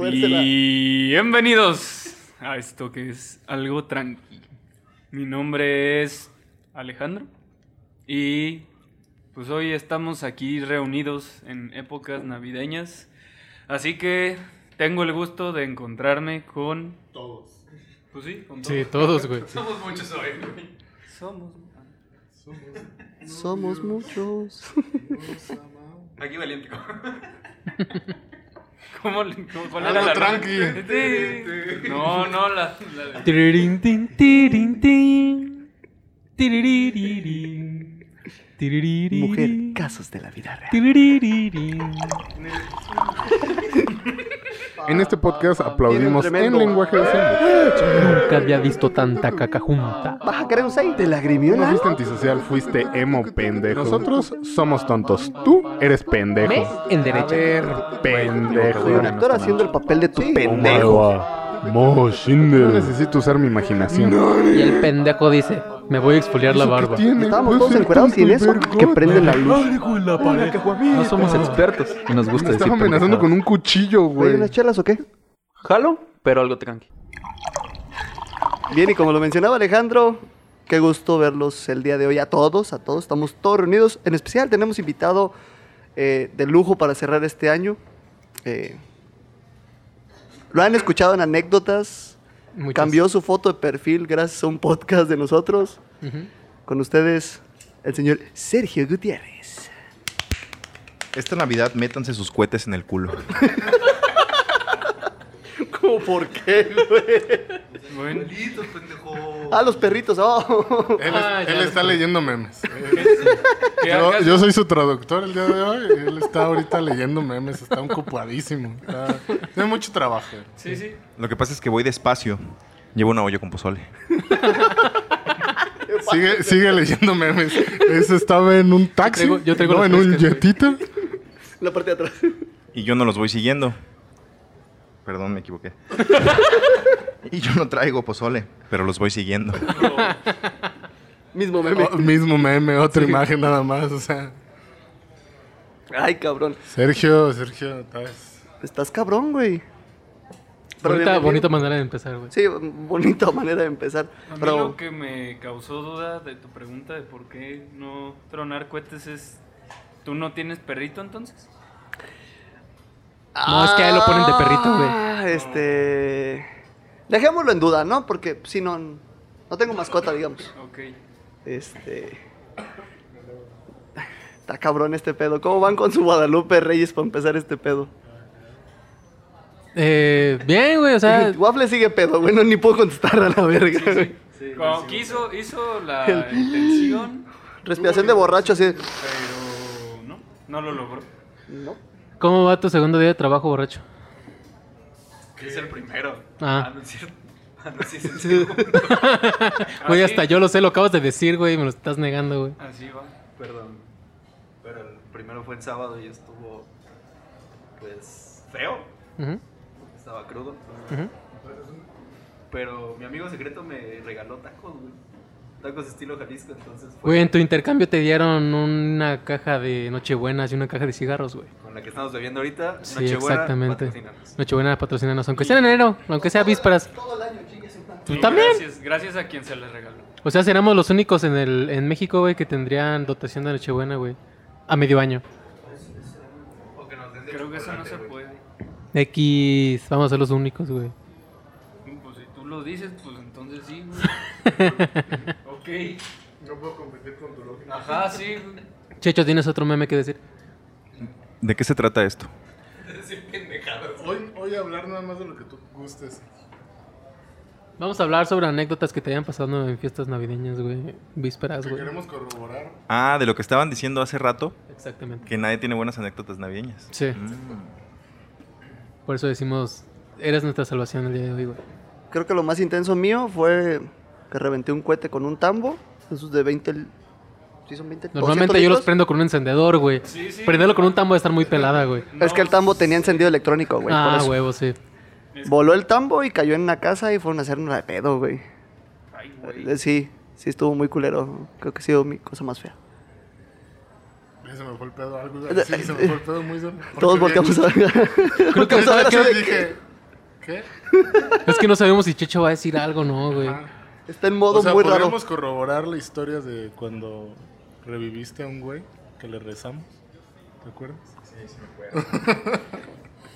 Tuérsela. Bienvenidos a esto que es algo tranqui. Mi nombre es Alejandro y pues hoy estamos aquí reunidos en épocas navideñas. Así que tengo el gusto de encontrarme con... Todos. Pues sí, con Sí, todos. todos, güey. Somos muchos hoy, güey. Somos... Somos muchos. Aquí valiente. ¿Cómo, le- cómo cuál era la tranqui. Sí. No, no, la, la tin, tirín, tin. Tiririririn. Tiririririn. Mujer, casos de la vida real. Tiririririn. En este podcast aplaudimos en lenguaje de señas. Nunca había visto tanta caca junta. ¿Vas a querer un 6? ¿Te No fuiste antisocial, fuiste emo pendejo. Nosotros somos tontos. Tú eres pendejo. Me en derecha. A ver, pendejo. Soy un actor haciendo el papel de tu pendejo. No necesito usar mi imaginación. Y el pendejo dice, me voy a exfoliar la barba. Estábamos todos encuerados y en eso que prende la luz. No somos expertos y nos gusta Me decir estaba amenazando con un cuchillo, ¿Hay güey. unas chelas o qué? Jalo, pero algo tranqui. Bien, y como lo mencionaba Alejandro, qué gusto verlos el día de hoy a todos, a todos. Estamos todos reunidos. En especial tenemos invitado eh, de lujo para cerrar este año. Eh, lo han escuchado en anécdotas. Muchas. Cambió su foto de perfil gracias a un podcast de nosotros. Con ustedes, el señor Sergio Gutiérrez. Esta Navidad métanse sus cohetes en el culo. ¿Cómo por qué, güey? Bueno, Ah, los perritos. oh. Él, Ah, es- él está leyendo memes. ¿qué Yo, soy su traductor el día de hoy. y Él está ahorita leyendo memes. Está ocupadísimo. Está- tiene mucho trabajo. Sí, sí. Lo que pasa es que voy despacio. Llevo una olla con pozole. Sigue, sigue leyendo memes. Ese estaba en un taxi. Yo traigo- yo traigo no, en un jetita. La parte de atrás. Y yo no los voy siguiendo. Perdón, me equivoqué. y yo no traigo pozole, pero los voy siguiendo. Mismo meme. Oh, mismo meme, otra imagen nada más. O sea, Ay, cabrón. Sergio, Sergio, estás- Estás cabrón, güey. Bonita, manera de empezar, güey. Sí, bonita manera de empezar. A mí Pero lo que me causó duda de tu pregunta de por qué no tronar cohetes es... ¿Tú no tienes perrito entonces? No, es que ahí lo ponen de perrito, güey. Ah, este. Dejémoslo en duda, ¿no? Porque si no. No tengo mascota, digamos. Ok. Este. Está cabrón este pedo. ¿Cómo van con su Guadalupe Reyes para empezar este pedo? Eh, bien, güey, o sea, Waffle sigue pedo, güey. No ni puedo contestar a la verga, güey. Como que hizo, hizo la intención, Respiración de borracho así. pero no, no lo logró. No. ¿Cómo va tu segundo día de trabajo, borracho? Que es el primero. Ah. no es cierto. Ah, no, sí, el segundo. Güey, Así- hasta yo lo sé, lo acabas de decir, güey, me lo estás negando, güey. Así va. Perdón. Pero el primero fue en sábado y estuvo, pues, feo. Estaba crudo. Pero mi amigo secreto me regaló tacos, güey. Tacos estilo Jalisco, entonces fue Güey, en tu intercambio te dieron una caja de Nochebuenas y una caja de cigarros, güey. con la que estamos bebiendo ahorita. Sí, Nochebuena, exactamente. Nochebuena patrocinanos, aunque sea en enero, aunque sea vísperas. Tú Y también. Gracias, gracias a quien se les regaló. O sea, seremos los únicos en el en México, güey, que tendrían dotación de Nochebuena, güey. A medio año. O que nos den de Creo que eso no se puede. X, vamos a ser los únicos, güey. Pues si tú lo dices, pues entonces sí, güey. Ok. No puedo competir con tu lógica. Ajá, sí, güey. Checho, ¿tienes otro meme que decir? ¿De qué se trata esto? Hoy, hoy hablar nada más de lo que tú gustes. Vamos a hablar sobre anécdotas que te hayan pasado en fiestas navideñas, güey. Vísperas, Que güey. queremos corroborar. Ah, de lo que estaban diciendo hace rato, Exactamente. que nadie tiene buenas anécdotas navideñas. Sí, Mm. por eso decimos, eres nuestra salvación el día de hoy, güey. Creo que lo más intenso mío fue que reventé un cohete con un tambo. Esos de 20. l- ¿Sí son 20? Normalmente 200 yo los prendo con un encendedor, güey. Sí, sí. Prenderlo con un tambo de estar muy pelada, güey. Es que el tambo tenía encendido electrónico, güey. ah, huevo, sí. Voló el tambo y cayó en una casa y fueron a hacernos de pedo, güey. Ay, güey. Eh, Sí, sí estuvo muy culero. Creo que ha sido mi cosa más fea. Se me fue el pedo. Algo, sí, se me fue el pedo muy solo. Todos volteamos a ver. Creo que de dije, ¿Qué? Es que no sabemos si Checho va a decir algo, ¿no, güey? Está en modo o sea, muy raro. podríamos corroborar la historia de cuando reviviste a un güey que le rezamos. ¿Te acuerdas? Sí, sí me acuerdo.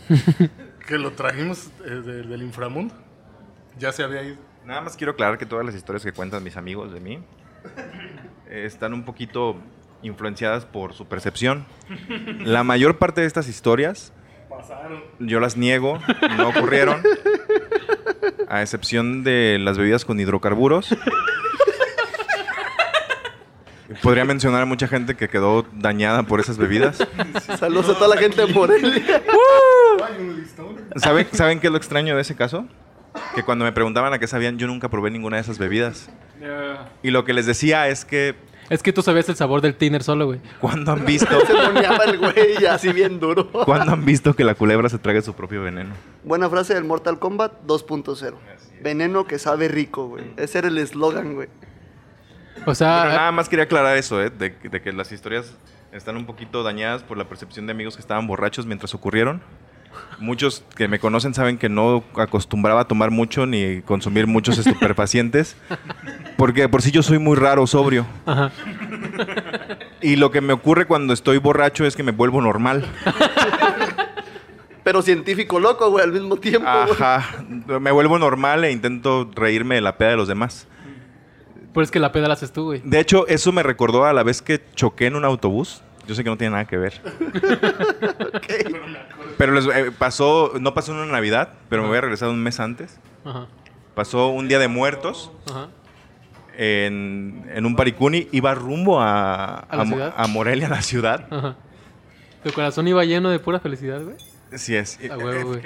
que lo trajimos eh, de- del inframundo. Ya se había ido. Nada más quiero aclarar que todas las historias que cuentan mis amigos de mí eh, están un poquito influenciadas por su percepción. La mayor parte de estas historias yo las niego, no ocurrieron, a excepción de las bebidas con hidrocarburos. Podría mencionar a mucha gente que quedó dañada por esas bebidas. Saludos a toda la gente de Morelia. ¿Saben, ¿Saben qué es lo extraño de ese caso? Que cuando me preguntaban a qué sabían, yo nunca probé ninguna de esas bebidas. Y lo que les decía es que Es que tú sabías el sabor del tiner solo, güey. cuando han visto, Se moneaba el güey así bien duro. cuando han visto que la culebra se trague su propio veneno. Buena frase del Mortal Kombat 2.0. Veneno que sabe rico, güey. Ese era el eslogan, güey. O Pero sea, nada más quería aclarar eso, ¿eh? de, de que las historias están un poquito dañadas por la percepción de amigos que estaban borrachos mientras ocurrieron. Muchos que me conocen saben que no acostumbraba a tomar mucho ni consumir muchos estupefacientes, porque de por sí yo soy muy raro, sobrio. ajá. Y lo que me ocurre cuando estoy borracho es que me vuelvo normal. Pero científico loco, güey, al mismo tiempo. güey. Ajá, me vuelvo normal e intento reírme de la peda de los demás. Pero es que la peda la haces tú, güey. De hecho, eso me recordó a la vez que choqué en un autobús. Yo sé que no tiene nada que ver. Pero les- eh, pasó, no pasó en una Navidad, pero me voy a regresar un mes antes. Ajá. Pasó un día de muertos Ajá. en, en un paricuni. Iba rumbo a, ¿A la ciudad? a Morelia, la ciudad. Ajá. Tu corazón iba lleno de pura felicidad, güey. Sí es. Güey.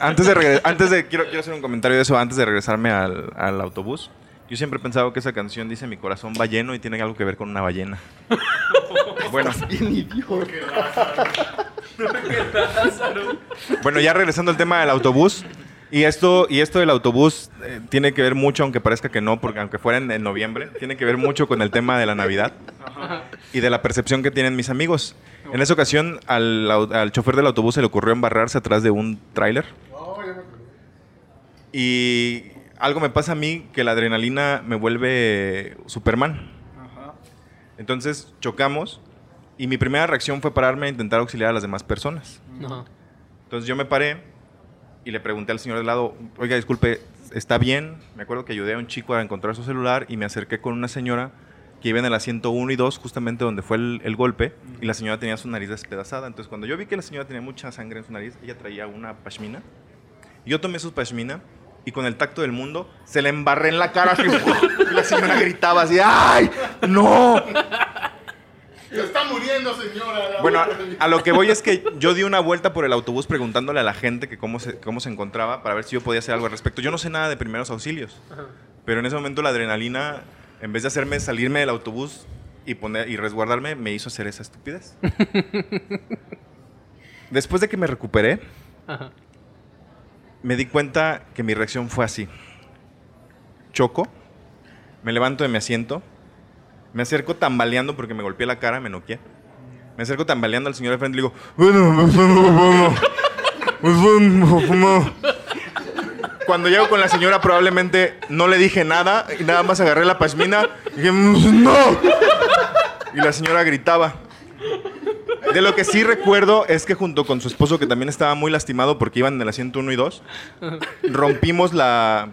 Antes de regre- antes de quiero, quiero hacer un comentario de eso antes de regresarme al, al autobús. Yo siempre he pensado que esa canción dice mi corazón va lleno y tiene algo que ver con una ballena. bueno, Bien idiota. bueno, ya regresando al tema del autobús. Y esto, y esto del autobús eh, tiene que ver mucho, aunque parezca que no, porque aunque fuera en, en noviembre, tiene que ver mucho con el tema de la Navidad y de la percepción que tienen mis amigos. En esa ocasión, al, al chofer del autobús se le ocurrió embarrarse atrás de un tráiler. Y algo me pasa a mí que la adrenalina me vuelve Superman. Entonces chocamos y mi primera reacción fue pararme e intentar auxiliar a las demás personas. Ajá. Entonces yo me paré y le pregunté al señor del lado, oiga, disculpe, ¿está bien? Me acuerdo que ayudé a un chico a encontrar su celular y me acerqué con una señora que iba en el asiento 1 y 2, justamente donde fue el, el golpe, y la señora tenía su nariz despedazada. Entonces cuando yo vi que la señora tenía mucha sangre en su nariz, ella traía una pashmina. Yo tomé su pashmina y con el tacto del mundo se le embarré en la cara así, y la señora gritaba así, ¡ay! ¡No! ¡Se está muriendo, señora! Bueno, a, a lo que voy es que yo di una vuelta por el autobús preguntándole a la gente que cómo se, cómo se encontraba para ver si yo podía hacer algo al respecto. Yo no sé nada de primeros auxilios, pero en ese momento la adrenalina, en vez de hacerme salirme del autobús y, poner, y resguardarme, me hizo hacer esa estupidez. Después de que me recuperé, Ajá. me di cuenta que mi reacción fue así. Choco, me levanto de mi asiento, me acerco tambaleando porque me golpeé la cara, me noqué. Me acerco tambaleando al señor de frente y le digo, bueno, bueno, bueno, bueno". Cuando llego con la señora probablemente no le dije nada y nada más agarré la pashmina y dije, no. Y la señora gritaba. De lo que sí recuerdo es que junto con su esposo, que también estaba muy lastimado porque iban en el asiento 1 y 2, rompimos la,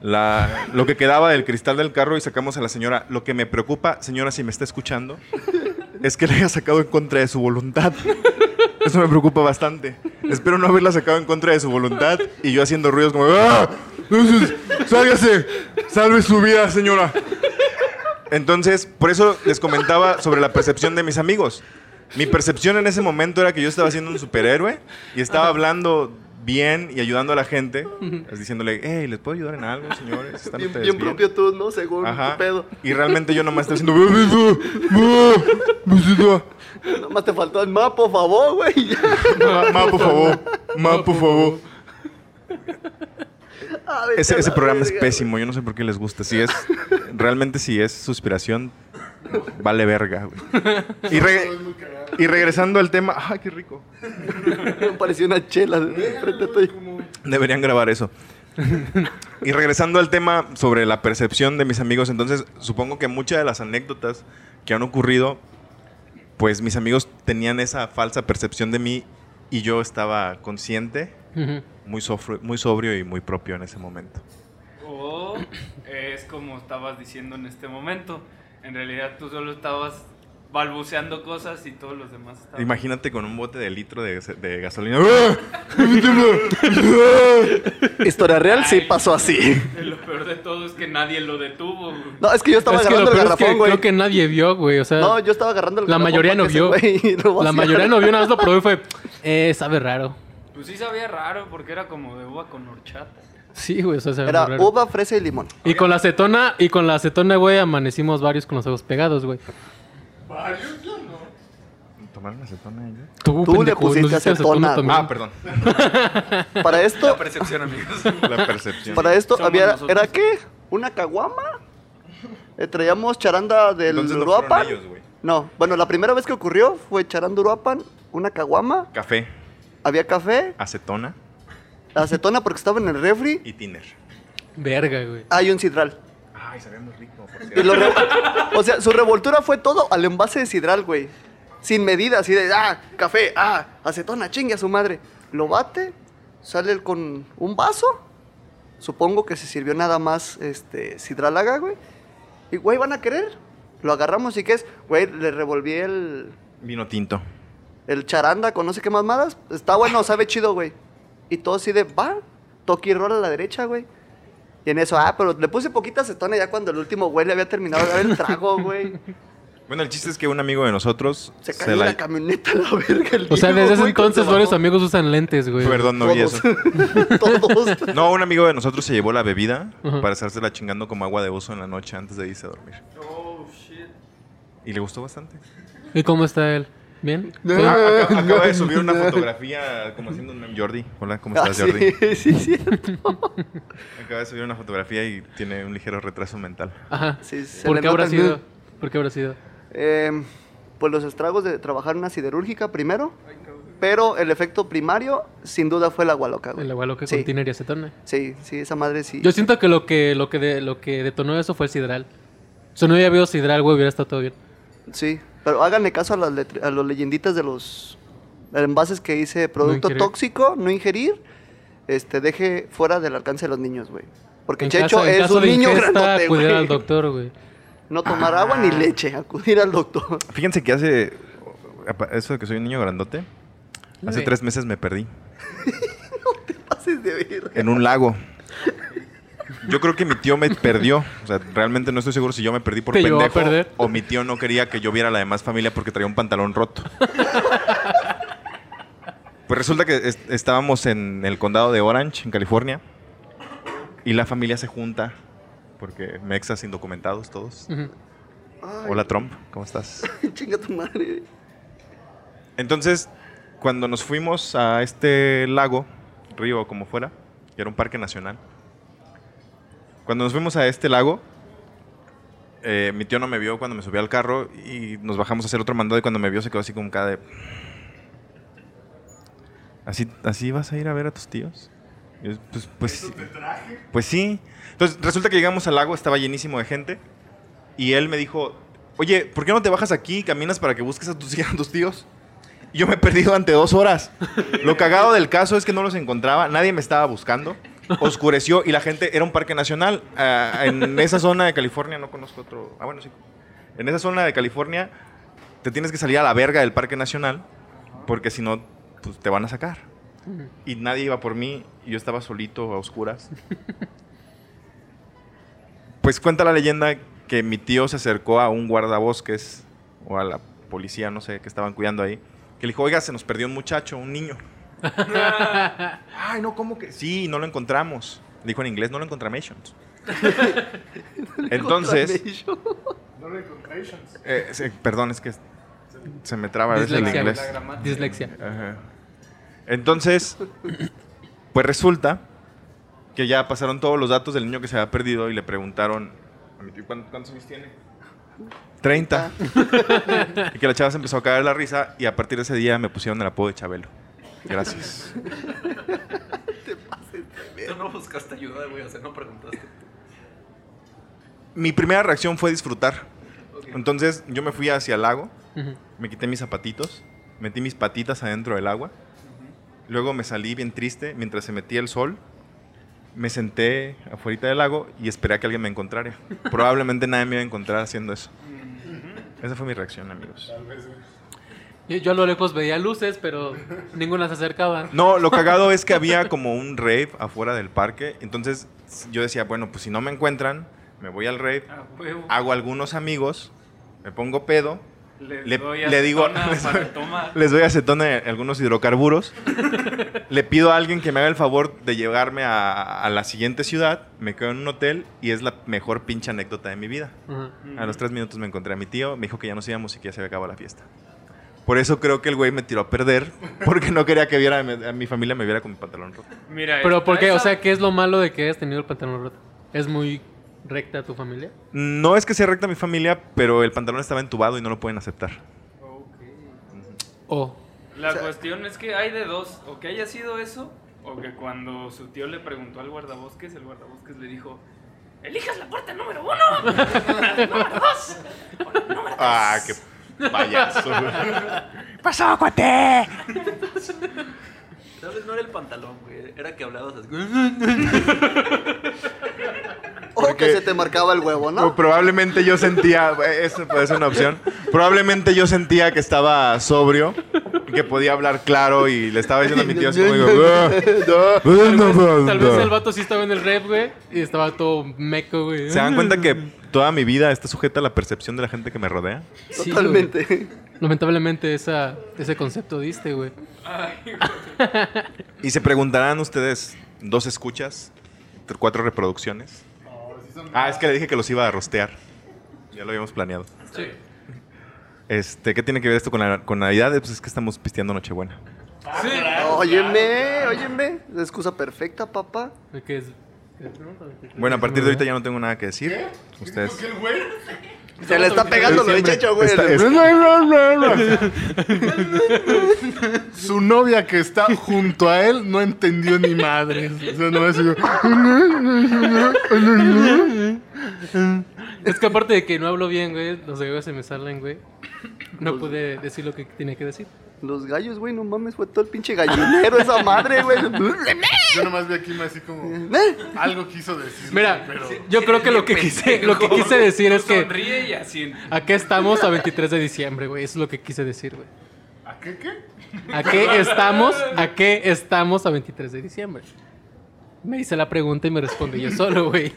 la, lo que quedaba del cristal del carro y sacamos a la señora. Lo que me preocupa, señora, si me está escuchando, es que la haya sacado en contra de su voluntad. Eso me preocupa bastante. Espero no haberla sacado en contra de su voluntad y yo haciendo ruidos como ¡Ah! ¡Sálgase! ¡Salve su vida, señora! Entonces, por eso les comentaba sobre la percepción de mis amigos. Mi percepción en ese momento era que yo estaba siendo un superhéroe y estaba hablando bien y ayudando a la gente, diciéndole, hey, ¿les puedo ayudar en algo, señores? ¿Están Bien, ustedes bien bien?" propio tú, ¿no? Según Ajá. tu pedo. Y realmente yo nomás estaba haciendo... Nomás te faltó el mapa, por favor, güey. Ma, ma, por favor. Ma, por favor. Ese, ese programa es pésimo. Yo no sé por qué les gusta. Si es... Realmente si es suspiración, vale verga, güey. Y, re- y regresando al tema... ¡Ay, qué rico! pareció una chela de frente a ti. Deberían grabar eso. y regresando al tema sobre la percepción de mis amigos, entonces supongo que muchas de las anécdotas que han ocurrido, pues mis amigos tenían esa falsa percepción de mí y yo estaba consciente, muy, sofro- muy sobrio y muy propio en ese momento. O es como estabas diciendo en este momento. En realidad tú solo estabas balbuceando cosas y todos los demás estaban... Imagínate con un bote de litro de, de gasolina. Historia real sí pasó así. Lo peor de todo es que nadie lo detuvo. güey. No, es que yo estaba Es que lo agarrando el peor es que garrafón, güey. creo que nadie vio, güey. O sea, No, yo estaba agarrando el la garrafón mayoría no vio. güey la mayoría no vio, nada más lo probó y fue, eh, sabe raro. Pues sí sabía raro porque era como de uva con horchata. Sí, güey, o sea, sabe Era muy raro. uva, fresa y limón. Y con la acetona, y con la acetona, güey, amanecimos varios con los ojos pegados, güey. ¿Tomaron acetona ellos? Tú, Tú le pusiste nos diste acetona, también. Ah, perdón. Para esto, La percepción, amigos. La percepción. para esto Somos había, nosotros. ¿era qué? ¿Una caguama? Eh, traíamos charanda del Entonces no Uruapan. fueron ellos, güey. No, bueno, la primera vez que ocurrió fue charanda Uruapan, una caguama, Café, había café, acetona acetona porque estaba en el refri, y tiner. Verga, güey. hay un sidral. Ay, sabía muy rico, por Y cierto. lo re- o sea, su revoltura fue todo al envase de sidral, güey. Sin medida, así de, ah, café, ah, acetona, chingue a su madre. Lo bate, sale el con un vaso. Supongo que se sirvió nada más este sidralaga, güey. Y, güey, ¿van a querer? Lo agarramos y ¿qué es? Güey, le revolví el, Vino tinto. el charanda con no sé qué mamadas. Está bueno, sabe chido, güey. Y todo así de, va, toque y rola a la derecha, güey. Y en eso, ah, pero le puse poquita acetona ya cuando el último güey le había terminado de dar el trago, güey. Bueno, el chiste es que un amigo de nosotros Se cayó la... camioneta a la verga. el O sea, desde ese entonces varios amigos usan lentes, güey. Perdón, no vi eso. Todos. Todos. No, un amigo de nosotros se llevó la bebida Ajá. para estársela chingando como agua de uso en la noche antes de irse a dormir. Oh, shit. Y le gustó bastante. ¿Y cómo está él? ¿Bien? Ah, acaba, acaba de subir una fotografía como haciendo un meme. Jordi. Hola, ¿cómo Ah, estás, Jordi? sí, sí, sí. Acaba de subir una fotografía y tiene un ligero retraso mental. Ajá. Sí, ¿Por qué habrá sido? ¿Por qué habrá sido? Eh, pues los estragos de trabajar en una siderúrgica primero. Pero el efecto primario, sin duda, fue el agua loca, güey. El agua loca Sí. con tiner y acetona. Sí, sí, esa madre sí. Yo siento que lo que, lo que, de- lo que detonó eso fue el sidral. Si no hubiera habido sidral, güey, hubiera estado todo bien. Sí, pero háganle caso a las, letr- a las leyenditas de los envases que dice producto tóxico, no ingerir, este, deje fuera del alcance de los niños, güey. Porque En Checho caso- es un niño ingesta, grandote, acudir güey. al doctor, güey. No tomar agua Ah. ni leche, acudir al doctor. Fíjense que hace. Eso de que soy un niño grandote. Hace tres meses me perdí. Pases de verga. En un lago. Yo creo que mi tío me perdió. O sea, realmente no estoy seguro si yo me perdí por ¿Te llevó a pendejo perder? o mi tío no quería que yo viera a la demás familia porque traía un pantalón roto. Pues resulta que es- estábamos en el condado de Orange, en California, y la familia se junta porque mexas indocumentados todos. Ujú. Ay, Hola Trump, ¿cómo estás? Chinga tu madre. Entonces, cuando nos fuimos a este lago, río o como fuera, que era un parque nacional, cuando nos fuimos a este lago, eh, mi tío no me vio cuando me subí al carro y nos bajamos a hacer otro mandado y cuando me vio se quedó así como cada de... ¿Así, ¿Así vas a ir a ver a tus tíos? Yo, pues, pues, sí. pues sí. Entonces resulta que llegamos al lago, estaba llenísimo de gente y él me dijo, oye, ¿por qué no te bajas aquí y caminas para que busques a tus, a tus tíos? Y yo me he perdido durante dos horas. Lo cagado del caso es que no los encontraba, nadie me estaba buscando. Oscureció y la gente era un parque nacional. Ah, en esa zona de California, no conozco otro. Ah, bueno, sí. En esa zona de California te tienes que salir a la verga del parque nacional porque si no, pues te van a sacar. Y nadie iba por mí y yo estaba solito a oscuras. Pues cuenta la leyenda que mi tío se acercó a un guardabosques o a la policía, no sé, que estaban cuidando ahí, que le dijo, oiga, se nos perdió un muchacho, un niño. Ay, no, ¿cómo que? Sí, no lo encontramos. Dijo en inglés, no lo encontramos. Entonces, eh, sí, perdón, es que se me traba a veces el Dislexia, inglés. Dislexia. Ajá. Entonces, pues resulta que ya pasaron todos los datos del niño que se había perdido y le preguntaron a mi tío, "¿Cuán- ¿cuántos años tiene? 30. y que la chava se empezó a caer la risa y a partir de ese día me pusieron el apodo de Chabelo. Gracias. Tú no buscaste ayuda, güey, o sea, no preguntaste. Mi primera reacción fue disfrutar. Entonces yo me fui hacia el lago, me quité mis zapatitos, metí mis patitas adentro del agua. Luego me salí bien triste mientras se metía el sol. Me senté afuera del lago y esperé a que alguien me encontrara. Probablemente nadie me iba a encontrar haciendo eso. Esa fue mi reacción, amigos. Yo, yo a lo lejos veía luces, pero ninguna se acercaba. No, lo cagado es que había como un rave afuera del parque. Entonces yo decía, bueno, pues si no me encuentran, me voy al rave, A huevo. hago algunos amigos, me pongo pedo, Le, le- doy le digo- les- para tomar. les doy acetona algunos hidrocarburos, le pido a alguien que me haga el favor de llevarme a, a la siguiente ciudad, me quedo en un hotel y es la mejor pinche anécdota de mi vida. A los tres minutos me encontré a mi tío, me dijo que ya nos íbamos y que ya se había acabado la fiesta. Por eso creo que el güey me tiró a perder, porque no quería que viera a mi familia me viera con mi pantalón roto. Mira, Pero ¿por qué? O sea, ¿qué es lo malo de que hayas tenido el pantalón roto? ¿Es muy recta tu familia? No es que sea recta mi familia, pero el pantalón estaba entubado y no lo pueden aceptar. O La cuestión es que hay de dos, o que haya sido eso, o que cuando su tío le preguntó al guardabosques, el guardabosques le dijo, elijas la puerta número uno, número dos, o número tres". Ah, qué payaso. güey. Tal vez no era el pantalón, güey. Era que hablabas así. O que se te marcaba el huevo, ¿no? probablemente yo sentía, eso puede ser una opción. Probablemente yo sentía que estaba sobrio, que podía hablar claro y le estaba diciendo a mi tío así como digo, tal vez el vato sí estaba en el rep, güey, y estaba todo meco, güey. ¿Se dan cuenta que toda mi vida está sujeta a la percepción de la gente que me rodea? Sí, Totalmente. güey. Lamentablemente esa, ese concepto diste, güey. Y se preguntarán ustedes, dos escuchas, tr- cuatro reproducciones. Ah, es que le dije que los iba a rostear. Ya lo habíamos planeado. Sí. Este, ¿qué tiene que ver esto con, la, con Navidad? Pues es que estamos pisteando Nochebuena. Óyeme, óyeme. La excusa perfecta, papá. Que es... Bueno, a partir de ahorita ya no tengo nada que decir. Ustedes. ¿Qué el güey? Se le está pegando lo de Checho, güey. está- es- Su novia que está junto a él no entendió ni madres. O sea, no es Es que aparte de que no hablo bien, güey, los gallos se me salen, güey. No pude decir lo que tenía que decir. Los gallos, güey, no mames, fue todo el pinche gallinero esa madre, güey. Yo nomás vi aquí así como. ¿Eh? Algo quiso decir. Mira, pero. yo creo que lo que quise, lo que quise decir es que Sonríe y así. ¿a qué estamos a 23 de diciembre, güey? Eso es lo que quise decir, güey. ¿A qué qué? ¿A qué estamos? ¿A qué estamos a 23 de diciembre? Me hice la pregunta y me respondí yo solo, güey.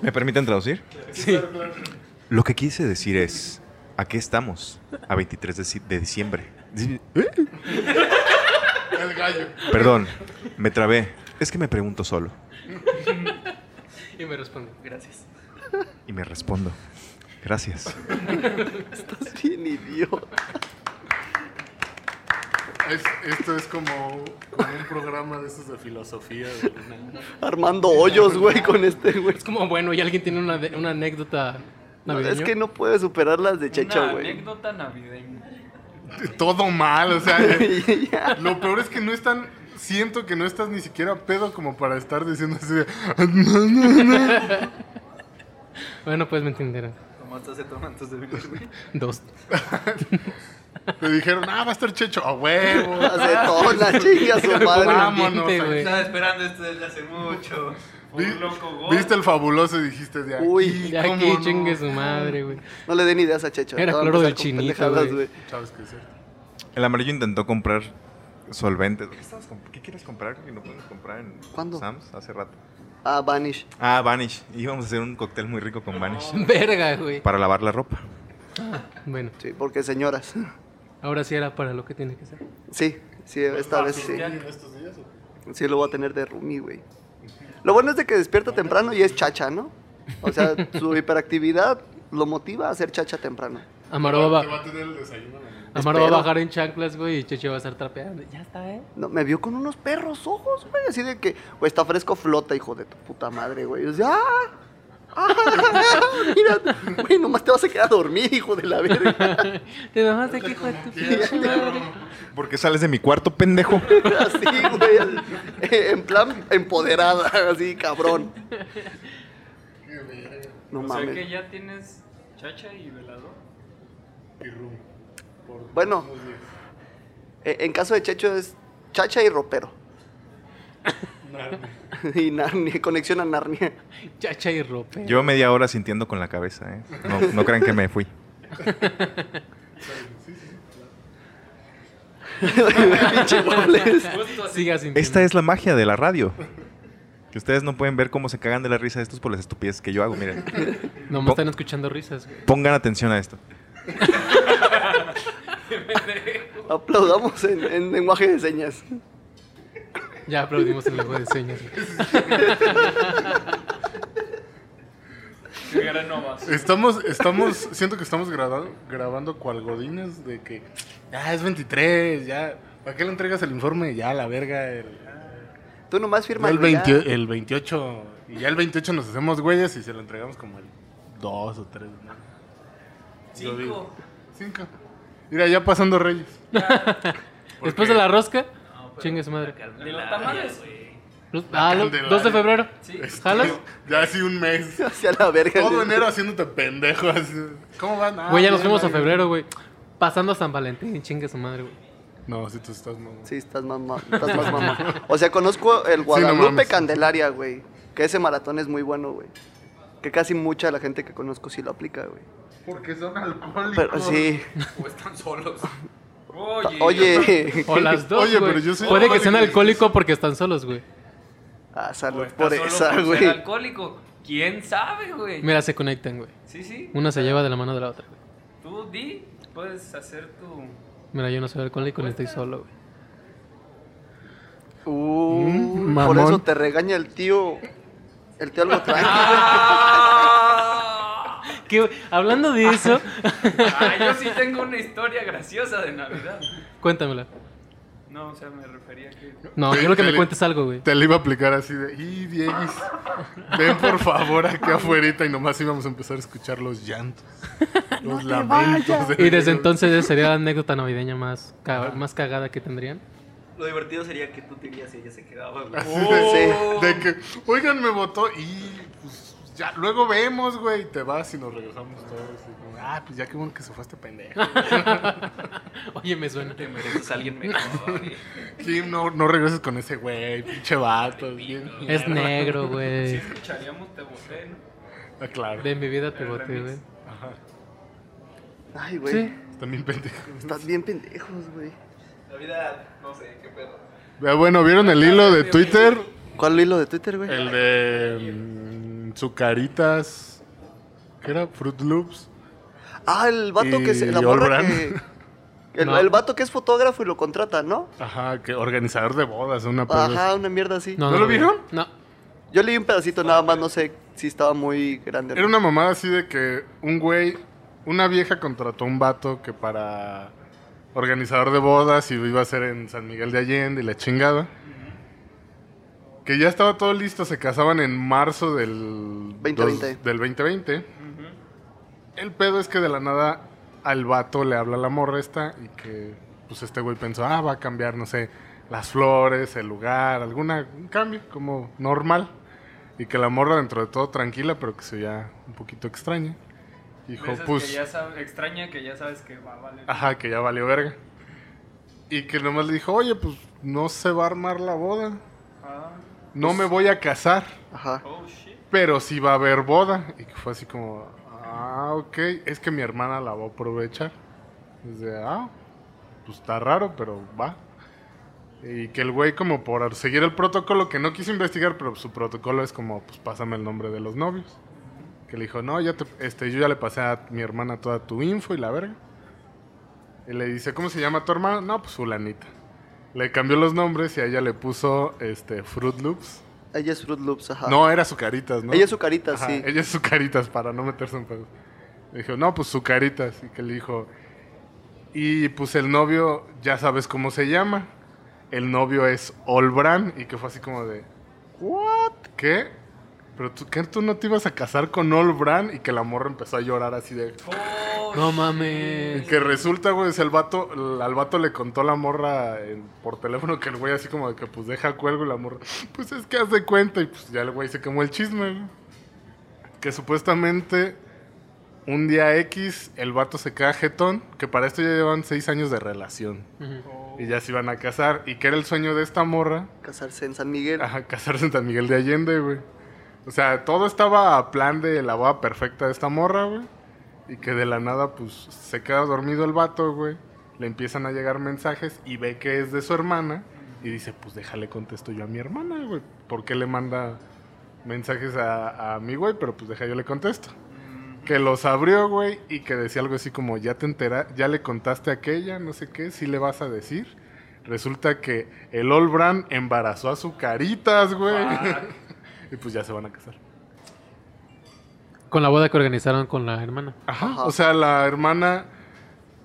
¿Me permiten traducir? Sí. Lo que quise decir es, ¿a qué estamos? A 23 de, ci- de diciembre. Di- El gallo. Perdón, me trabé. Es que me pregunto solo. Y me respondí. Gracias. Y me respondo. Gracias. Estás bien idiota. Es- esto es como, como un programa de esos de filosofía. de una- Armando hoyos, güey, con este, güey. Es como, bueno, y alguien tiene una anécdota No, navideña. es que no puedes superar las de Checho, Una güey. anécdota navideña. Todo mal, o sea. eh. Lo peor es que no están. Siento que no estás ni siquiera pedo como para estar diciendo así de. Bueno, pues me entenderán. Antes de venir, güey. Dos. Te dijeron, ah, va a estar checho. A huevo. Acetona, chinga su madre. Vámonos. Estaba esperando esto desde hace mucho. Vi- loco. Viste el fabuloso y dijiste de aquí. Uy, Ya ¿cómo aquí no? chingue su madre, güey. No le den ideas a Checho. Era Todo cloro del chinito, güey. Sabes que es cierto. El amarillo intentó comprar solventes. ¿Qué, estabas comp- qué quieres comprar? Que no puedes comprar en ¿Cuándo? Sam's hace rato. Ah, Vanish. Ah, Vanish. Íbamos a hacer un cóctel muy rico con Vanish. Verga, güey. Para lavar la ropa. Bueno, Sí, porque señoras. ahora sí era para lo que tiene que ser. Sí, sí, esta vez sí. ¿En estos días? o? Sí, lo voy a tener de roomie, güey. Lo bueno es de que despierta temprano y es chacha, ¿no? O sea, su hiperactividad lo motiva a hacer chacha temprano. Amaro va, a tener el desayuno. en la mañana. Amaro va a bajar en chanclas, güey, y Cheche va a estar trapeando. Ya está, ¿eh? No, me vio con unos perros ojos, güey. Así de que, güey, está fresco, flota, hijo de tu puta madre, güey. O sea, ¡ah! Mira, güey, nomás te vas a quedar a dormir, hijo de la verga. Te bajaste que hijo de tu pinche madre. ¿Por qué sales de mi cuarto, pendejo? Así, güey. eh, En plan empoderada, así, cabrón. No o sea mames. que ya tienes chacha y velador. Y rum. Por Bueno. Eh, En caso de Checho es chacha y ropero. Narnia. Y Narnia, conexión a Narnia. Chacha y ropa. Yo media hora sintiendo con la cabeza, ¿eh? No, no crean que me fui. Esta es la magia de la radio. Que ustedes no pueden ver cómo se cagan de la risa estos por las estupideces que yo hago. Miren, No me están escuchando risas, güey. pongan atención a esto. Aplaudamos en, en lenguaje de señas. Ya aplaudimos el lenguaje de señas. Estamos, estamos, siento que estamos grabando, grabando cual godines de que ya es 23, ya. ¿Para qué le entregas el informe? Ya, la verga. El, Tú nomás ya firma el, 20 el 28. Y ya el 28 nos hacemos güeyes y se lo entregamos como el 2 o 3. ¿no? Yo digo. Cinco. 5. Mira, ya pasando Reyes. Después de la rosca, chingue su madre. De los tamales. Los- Ah, lo- Candelaria. 2 de febrero. Sí. ¿Jalas? Ya así un mes. hacia la verga. Todo enero haciéndote pendejo. Así. ¿Cómo van? Ah, Güey, ya nos fuimos a febrero, güey. Pasando a San Valentín, chingue su madre, güey. No, si tú estás mamón. Sí, estás más, ma- estás más mamá. O sea, conozco el Guadalupe. Candelaria, güey. Que ese maratón es muy bueno, güey. Que casi mucha de la gente que conozco sí lo aplica, güey. Porque son alcohólicos. Pero sí. O están solos. Oye. Oye. O las dos, Oye, pero yo soy Puede que sean alcohólico. alcohólicos porque están solos, güey. Ah, salud por esa, güey. alcohólico. ¿Quién sabe, güey? Mira, se conectan, güey. Sí, sí. Una se lleva de la mano de la otra, güey. Tú di, puedes hacer tu. Mira, yo no soy alcohólico ni estoy solo, güey. Uh, Mm, por eso te regaña el tío. El tío algo tranquilo. ¿Qué- Hablando de eso, Ah, yo sí tengo una historia graciosa de Navidad. cuéntamela. No, o sea, me refería que. No, Sí, quiero que me te- cuentes algo, güey. Te le iba a aplicar así de, y Dieguis, ven por favor aquí afuera y nomás íbamos a empezar a escuchar los llantos, los lamentos. de Y desde entonces sería la anécdota navideña más, ca- más cagada que tendrían. Lo divertido sería que tú te irías y ella se quedaba, güey. Así Oh. de, de que, oigan, me votó y pues ya, luego vemos, güey, y te vas y nos regresamos todos. Y como, ah, pues ya qué bueno que se fue este pendejo. Oye, me suena. Te mereces a alguien mejor. y- Kim, no, no regreses con ese güey, pinche vato. bien Es mierda. negro, Sí, güey. escucharíamos Te Boté, ¿no? Ah, claro. De mi vida te El boté, güey. Ajá. Ay, güey. Sí. Están bien pendejos. Estás bien pendejos, güey. Navidad, no sé, qué pedo. Vea, Bueno, ¿vieron el hilo de Twitter? ¿Cuál hilo de Twitter, güey? El de Zucaritas. ¿Qué era? Fruit Loops. Ah, el vato que se. La Y morra Olbran. que. El, No. el vato que es fotógrafo y lo contrata, ¿no? Ajá, que organizador de bodas, una Ajá, una mierda así. ¿No lo vieron? No. Yo leí un pedacito nada más, no sé si estaba muy grande. Era una mamada así de que un güey, una vieja contrató a un vato que para organizador de bodas y iba a ser en San Miguel de Allende y la chingada. Que ya estaba todo listo, se casaban en marzo del 2020. dos- del 2020. El pedo es que de la nada al vato le habla la morra esta y que pues este güey pensó, ah, va a cambiar, no sé, las flores, el lugar, alguna un cambio como normal. Y que la morra dentro de todo tranquila, pero que se veía un poquito extraña. Dijo, pues, que ya sabe- extraña que ya sabes que va a valer. ajá, que ya valió verga. Y que nomás le dijo, oye, pues no se va a armar la boda. Ah, No me voy a casar, Ajá. oh pero sí va a haber boda. Y que fue así como, ah, ok, es que mi hermana la va a aprovechar. Desde, ah, pues está raro, pero va. Y que el güey como por seguir el protocolo, que no quiso investigar, pero su protocolo es como, pues pásame el nombre de los novios. Que le dijo, no, ya te, este, yo ya le pasé a mi hermana toda tu info y la verga. Y le dice, ¿cómo se llama tu hermana? No, pues fulanita. Le cambió los nombres y a ella le puso este Fruit Loops. Ella es Fruit Loops, ajá. No, era su caritas, ¿no? Ella es su carita, Ajá, sí. Ella es su caritas para no meterse en pedo. Le dijo, no, pues su caritas. Y que le dijo, y pues el novio, ya sabes cómo se llama. El novio es Olbran. Y que fue así como de, ¿what? ¿Qué? Pero tú, ¿qué tú no te ibas a casar con All Brand y que la morra empezó a llorar así de... No Y mames. que resulta, güey, es el vato, el- al vato le contó la morra en- por teléfono que el güey así como de que pues deja cuelgo y la morra, pues es que haz de cuenta y pues ya el güey se quemó el chisme, güey. Que supuestamente un día X el vato se queda jetón, que para esto ya llevan seis años de relación y ya se iban a casar y que era el sueño de esta morra, Casarse en San Miguel. ajá, casarse en San Miguel de Allende, güey. O sea, todo estaba a plan de la boda perfecta de esta morra, güey. Y que de la nada, pues, se queda dormido el vato, güey. Le empiezan a llegar mensajes y ve que es de su hermana. Y dice, pues déjale contesto yo a mi hermana, güey. ¿Por qué le manda mensajes a, a mi güey? Pero pues deja yo le contesto. Que los abrió, güey, y que decía algo así como, ya te entera, ya le contaste a aquella, no sé qué, si le vas a decir. Resulta que el All Brand embarazó a su caritas, güey. Y pues ya se van a casar. Con la boda que organizaron con la hermana. Ajá. Ajá. O sea, la hermana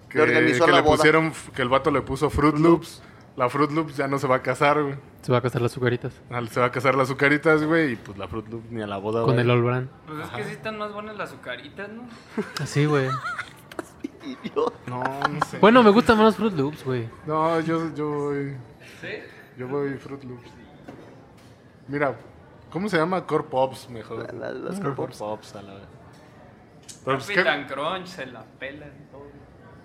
que, Le organizó que la le boda. pusieron, que el vato le puso Fruit Loops. La Fruit Loops ya no se va a casar, güey. Se va a casar las azucaritas. Al- Se va a casar las azucaritas, güey, y pues la Fruit Loops ni a la boda, Con güey. el Olbran. Pues es que sí están más buenas las azucaritas, ¿no? Así, güey. No, no sé. Bueno, me gustan más los Fruit Loops, güey. No, yo, yo voy, ¿Sí? yo voy Fruit Loops. Mira, ¿cómo se llama? Core Pops, mejor. La- la- las Core Core Pops, a la vez. Pero pues, Crunch se la pelan todo.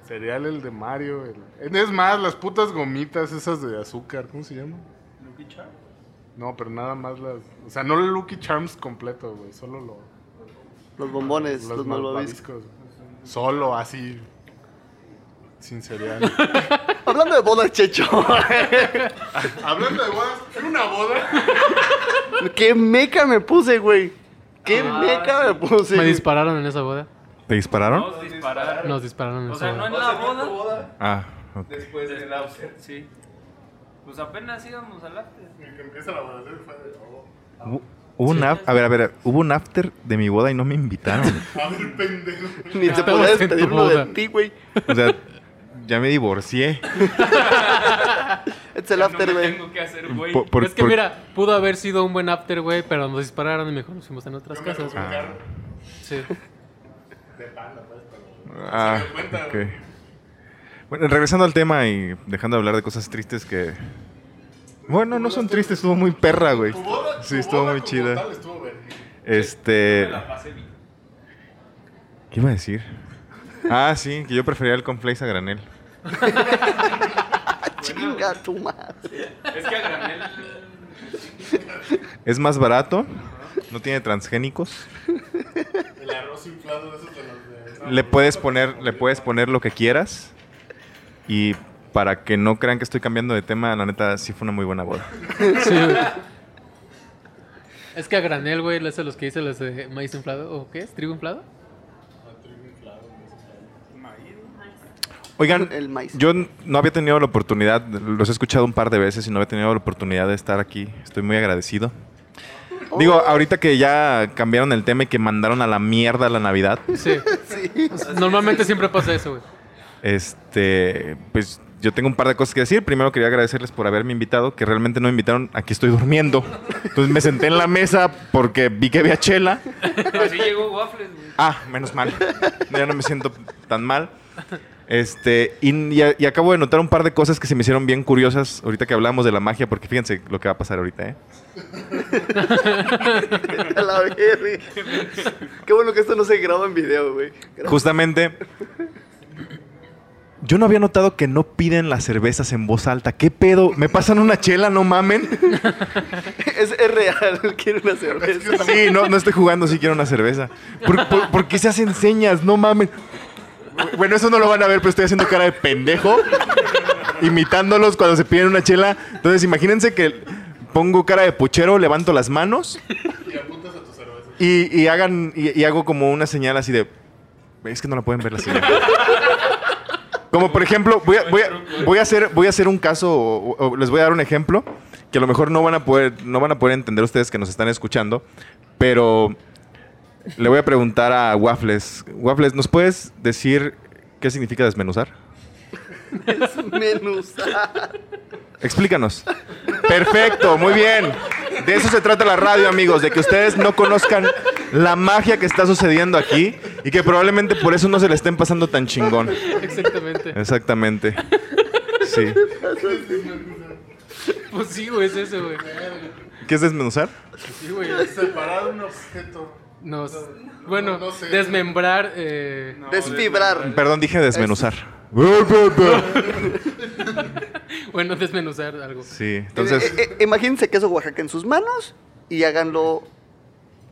Cereal el de Mario. el- Es más, las putas gomitas esas de azúcar, ¿cómo se llaman? Lucky Charm. No, pero nada más las. O sea, no el Lucky Charms completo, güey. Solo lo, Los bombones, los, malvaviscos. malvaviscos. Solo así. Sin cereal. Hablando de bodas, Checho. Hablando de bodas, ¿en una boda? ¿Qué meca me puse, güey? ¿Qué Ah, meca sí. me puse? Me güey? dispararon en esa boda. ¿Te dispararon? Nos dispararon. Nos dispararon en O esa sea, no boda. en O la sea, ¿fue tu boda. boda? Ah, ok. Después del after. Sí. Pues apenas íbamos al after. Que empieza la boda. fue de, oh, Hubo hubo un af- a ver, a ver, hubo un after de mi boda y no me invitaron. A ver, pendejo. Ni te podías en tu pedir uno de ti, güey. O sea, ya me divorcié. Este es el after, güey. tengo que hacer, güey. Por- por- es que por- mira, pudo haber sido un buen after, güey, pero nos dispararon y mejor nos fuimos en otras casas. güey. Ah, Sí. ah, ok. Bueno, regresando al tema y dejando de hablar de cosas tristes que... Bueno, no son tristes, estuvo muy perra, güey. Tu boda, Sí, tu estuvo boda muy como chida. tal estuvo verga. Este... Me la pasé bien. ¿Qué iba a decir? Ah, sí, que yo prefería el cornflakes a granel. Chinga tu madre. Es que a granel. Es más barato, no tiene transgénicos. El arroz inflado los de. no, Le puedes poner, le puedes poner lo que quieras. Y para que no crean que estoy cambiando de tema, la neta sí fue una muy buena boda. Sí. Es que a granel, güey, es a los que dicen los de maíz inflado. ¿O qué es? ¿Trigo inflado? Oigan, El maíz. yo no había tenido la oportunidad, los he escuchado un par de veces y no había tenido la oportunidad de estar aquí. Estoy muy agradecido. Digo, ahorita que ya cambiaron el tema y que mandaron a la mierda la Navidad, Sí. Sí. Normalmente siempre pasa eso, güey. este, pues yo tengo un par de cosas que decir. Primero quería agradecerles por haberme invitado, que realmente no me invitaron. Aquí estoy durmiendo. Entonces me senté en la mesa porque vi que había chela. Así llegó Waffles, güey. Ah, menos mal. Ya no me siento tan mal. Este, y, y- y acabo de notar un par de cosas que se me hicieron bien curiosas ahorita que hablamos de la magia, porque fíjense lo que va a pasar ahorita, ¿eh? A la verga. Qué bueno que esto no se graba en video, güey. Justamente, yo no había notado que no piden las cervezas en voz alta. ¿Qué pedo? ¿Me pasan una chela? No mamen. Es, es real, quiere una cerveza. Sí, no, no estoy jugando, sí quiero una cerveza. ¿Por, por- por qué se hacen señas? No mamen. Bueno, eso no lo van a ver, pero estoy haciendo cara de pendejo. Imitándolos cuando se piden una chela. Entonces, imagínense que pongo cara de puchero, levanto las manos. Y, y hagan, y, hago como una señal así de. Es que no la pueden ver la señal. Como por ejemplo, voy a, voy a- a hacer, voy a hacer un caso, les voy a dar un ejemplo, que a lo mejor no van a poder, no van a poder entender ustedes que nos están escuchando, pero le voy a preguntar a Waffles. Waffles, ¿nos puedes decir qué significa desmenuzar? Es menuzar. Explícanos. Perfecto, muy bien. De eso se trata la radio, amigos, de que ustedes no conozcan la magia que está sucediendo aquí y que probablemente por eso no se le estén pasando tan chingón. Exactamente. Exactamente. Sí. Pues sí, güey, es eso, güey. ¿Qué es desmenuzar? Sí, güey. Separar un objeto. Nos, bueno, no sé. desmembrar. Eh, Desfibrar. Perdón, dije desmenuzar. bueno, desmenuzar algo. Sí, entonces... Eh, eh, imagínense queso Oaxaca en sus manos y háganlo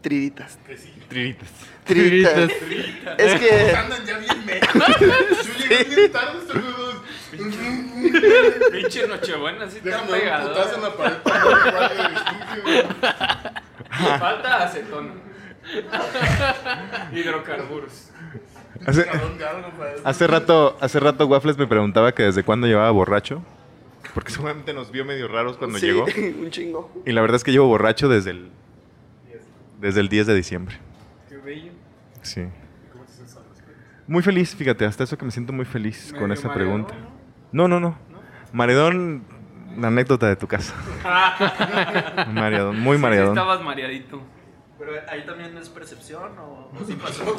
tiritas. Triritas. Tiritas. Es que Andan ya bien mecos. Yo llegué bien tarde estos huevos. Pinche Nochebuena, así tan pegado. en la pared no. Falta acetona. Hidrocarburos. Hace, hace rato, hace rato Waffles me preguntaba que desde cuándo llevaba borracho. Porque seguramente nos vio medio raros cuando sí, llegó. un chingo. Y la verdad es que llevo borracho desde el, desde el 10 de diciembre. Qué bello. Sí. Muy feliz, fíjate, hasta eso que me siento muy feliz con esa pregunta. No, no, no. Maredón, la anécdota de tu casa. mareadón, muy Sí, mareadón. estabas mareadito. Pero ahí también es percepción o, o sí pasó.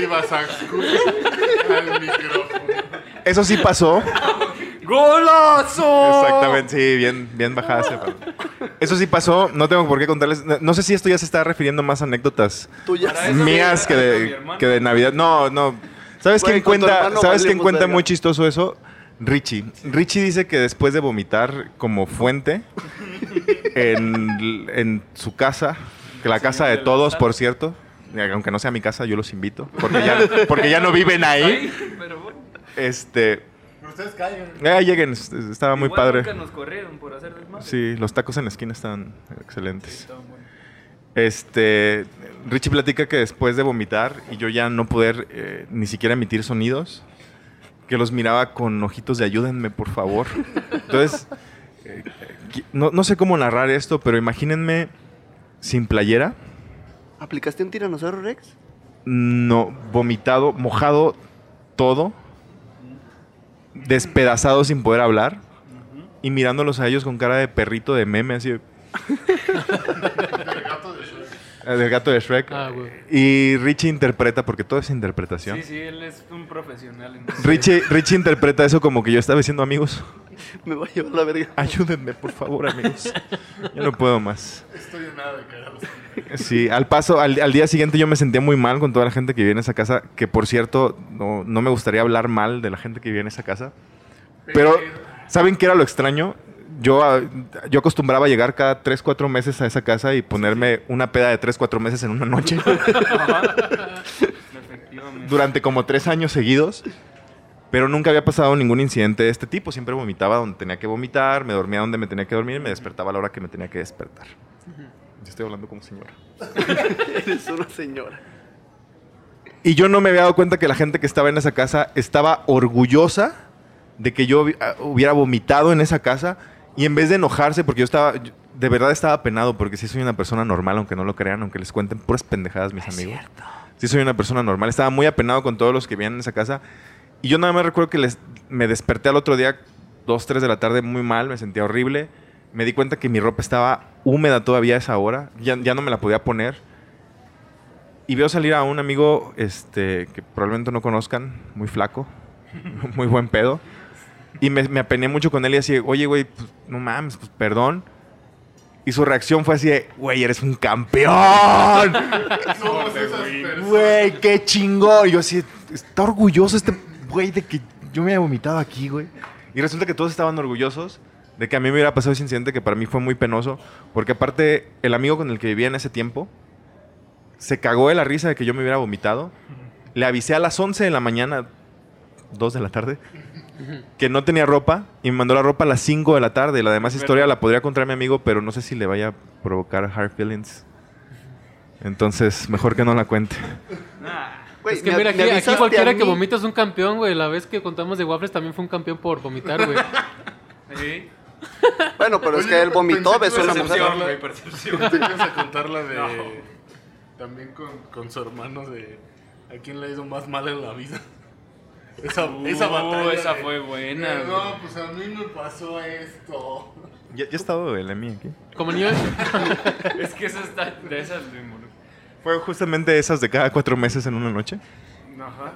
Ibas a al micrófono. Eso sí pasó. ¡Golazo! Exactamente, sí, bien, bien bajada. parte. Eso sí pasó, no tengo por qué contarles. No- No sé si esto ya se está refiriendo más a anécdotas Tuyas. Mías que de, que de Navidad. No, no. ¿Sabes Güey, quién cuenta, ¿sabes quién cuenta muy chistoso eso? Richie. Richie dice que después de vomitar como fuente en, en su casa, que la casa de todos, por cierto, aunque no sea mi casa, yo los invito, porque ya, porque ya no viven ahí. Este, ustedes caigan. eh, lleguen, es- estaba muy Igual padre. Nunca nos corrieron por hacer desmadre. Sí, los tacos en la esquina estaban excelentes. Estaban buenos. Este, Richie platica que después de vomitar y yo ya no poder eh, ni siquiera emitir sonidos, que los miraba con ojitos de ayúdenme, por favor. Entonces, eh, qui- no, no sé cómo narrar esto, pero imagínense sin playera, ¿Aplicaste un tiranosaurio Rex? no vomitado, mojado todo, despedazado sin poder hablar y mirándolos a ellos con cara de perrito de meme, así. de- Eh, Del gato de Shrek. Ah, güey. Y Richie interpreta, porque todo es interpretación. Sí, sí, él es un profesional. Richie, Richie interpreta eso como que yo estaba diciendo, amigos, Me voy a llevar la verga. ayúdenme, por favor, amigos. Yo no puedo más. Estoy en nada de cagados. Sí, al paso, al, al día siguiente yo me sentía muy mal con toda la gente que vivía en esa casa, que por cierto, no, no me gustaría hablar mal de la gente que vivía en esa casa. Pero, ¿saben qué era lo extraño? Yo, ah, yo acostumbraba a llegar cada 3, 4 meses a esa casa y ponerme una peda de 3, 4 meses en una noche. Durante como tres años seguidos. Pero nunca había pasado ningún incidente de este tipo. Siempre vomitaba donde tenía que vomitar, me dormía donde me tenía que dormir y me despertaba a la hora que me tenía que despertar. Yo estoy hablando como señora. Eres una señora. Y yo no me había dado cuenta que la gente que estaba en esa casa estaba orgullosa de que yo ah, hubiera vomitado en esa casa. Y en vez de enojarse, porque yo estaba, yo de verdad estaba penado, porque sí soy una persona normal, aunque no lo crean, aunque les cuenten puras pendejadas mis amigos. Sí soy una persona normal. Estaba muy apenado con todos los que vivían en esa casa. Y yo nada más recuerdo que les, me desperté al otro día, 2, 3 de la tarde, muy mal, me sentía horrible. Me di cuenta que mi ropa estaba húmeda todavía a esa hora. Ya, ya no me la podía poner. Y veo salir a un amigo este, que probablemente no conozcan, muy flaco, muy buen pedo. Y me, me apené mucho con él y así, oye, güey, pues, no mames, pues perdón. Y su reacción fue así de, güey, eres un campeón. Somos esas personas. Güey, qué chingón. Y yo así, está orgulloso este güey de que yo me haya vomitado aquí, güey. Y resulta que todos estaban orgullosos de que a mí me hubiera pasado ese incidente que para mí fue muy penoso. Porque aparte, el amigo con el que vivía en ese tiempo se cagó de la risa de que yo me hubiera vomitado. Le avisé a las 11 de la mañana, 2 de la tarde, que no tenía ropa y me mandó la ropa a las 5 de la tarde. La demás historia la podría contar mi amigo, pero no sé si le vaya a provocar hard feelings. Entonces, mejor que no la cuente. Güey, es que me- mira, aquí, aquí cualquiera que vomita es un campeón, güey. La vez que contamos de Waffles también fue un campeón por vomitar, güey. Sí. Bueno, pero es Oye, que él vomitó, besó a ibas una a mujer. güey, percepción. Te ibas a contar la de. También con, con su hermano de. ¿A quién le ha ido más mal en la vida? Esa, Uh, esa batalla. esa de- fue buena. No, pues a mí me pasó esto. ¿Ya, ya ha estado el Emi aquí? Como niño. Es que esa está de esas Fue justamente esas de cada cuatro meses en una noche. Ajá.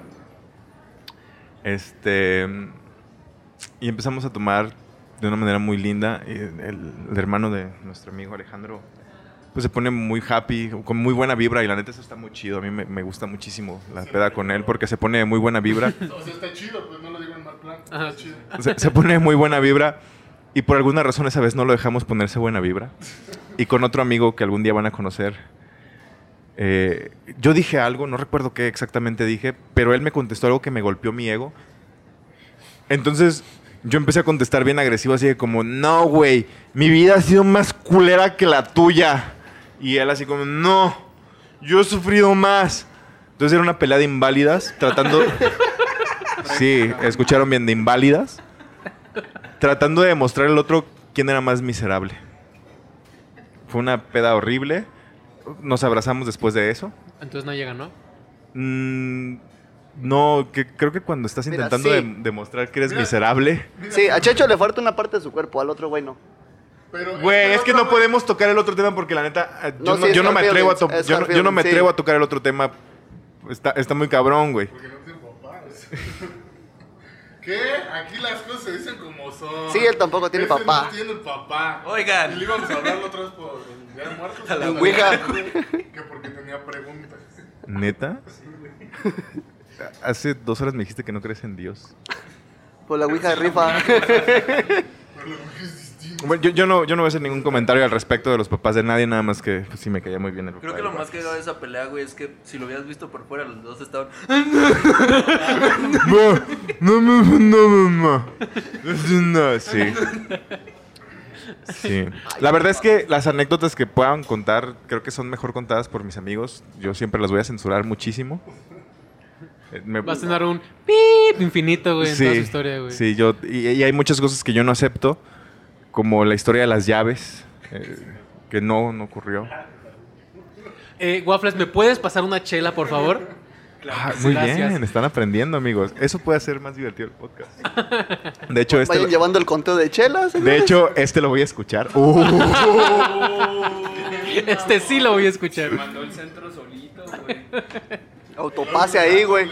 Este. Y empezamos a tomar de una manera muy linda. El, el hermano de nuestro amigo Alejandro, pues se pone muy happy, con muy buena vibra. Y la neta, eso está muy chido. A mí me, me gusta muchísimo la peda con él porque se pone de muy buena vibra. O sea, está chido, pues no lo digo en mal plan. Ajá. Está chido. se, se pone de muy buena vibra. Y por alguna razón esa vez no lo dejamos ponerse buena vibra. Y con otro amigo que algún día van a conocer. eh, yo dije algo, no recuerdo qué exactamente dije, pero él me contestó algo que me golpeó mi ego. Entonces yo empecé a contestar bien agresivo, así de como, no, güey, mi vida ha sido más culera que la tuya. Y él así como, no, yo he sufrido más. Entonces era una pelea de inválidas, tratando... sí, escucharon bien, de inválidas. Tratando de demostrar al otro quién era más miserable. Fue una peda horrible. Nos abrazamos después de eso. Entonces no llega, ¿no? Mm, no, que creo que cuando estás Mira, intentando sí. de- demostrar que eres Mira. miserable. Sí, a Checho le falta una parte de su cuerpo, al otro güey no. Pero Güey, es que no podemos tocar el otro tema porque la neta, yo No, no, sí, yo no me atrevo a feelings, yo no- yo no me atrevo sí. a tocar el otro tema. Está, está muy cabrón, güey. Porque no tiene papás. ¿Qué? Aquí las cosas se dicen como son. Sí, él tampoco tiene Ese papá. No tiene papá. Oigan. Y le íbamos a hablar la otra vez por de Muertos. A la Ouija. Que porque tenía preguntas. ¿Neta? Hace dos horas me dijiste que no crees en Dios. Por la ouija de rifa. Pero la Ouija. Bueno, yo, yo no, yo no voy a hacer ningún comentario al respecto de los papás de nadie, nada más que pues, sí me caía muy bien el papá. Creo que lo más cagado de esa pelea, güey, es que si lo hubieras visto por fuera, los dos estaban. No, no, no, no, mamá. No, sí. Sí. La verdad es que las anécdotas que puedan contar, creo que son mejor contadas por mis amigos. Yo siempre las voy a censurar muchísimo. Eh, me- Va a tener un pip infinito, güey, en sí, toda su historia, güey. Sí, yo, y, y hay muchas cosas que yo no acepto, como la historia de las llaves, eh, que no, no ocurrió. Eh, Waffles, ¿me puedes pasar una chela, por favor? Ah, muy Gracias. bien, están aprendiendo, amigos. Eso puede hacer más divertido el podcast. De hecho, este, Vayan llevando el conteo de chelas. de hecho, este lo voy a escuchar. Uh. Este sí lo voy a escuchar. Mandó el centro solito, güey. Autopase ahí, güey.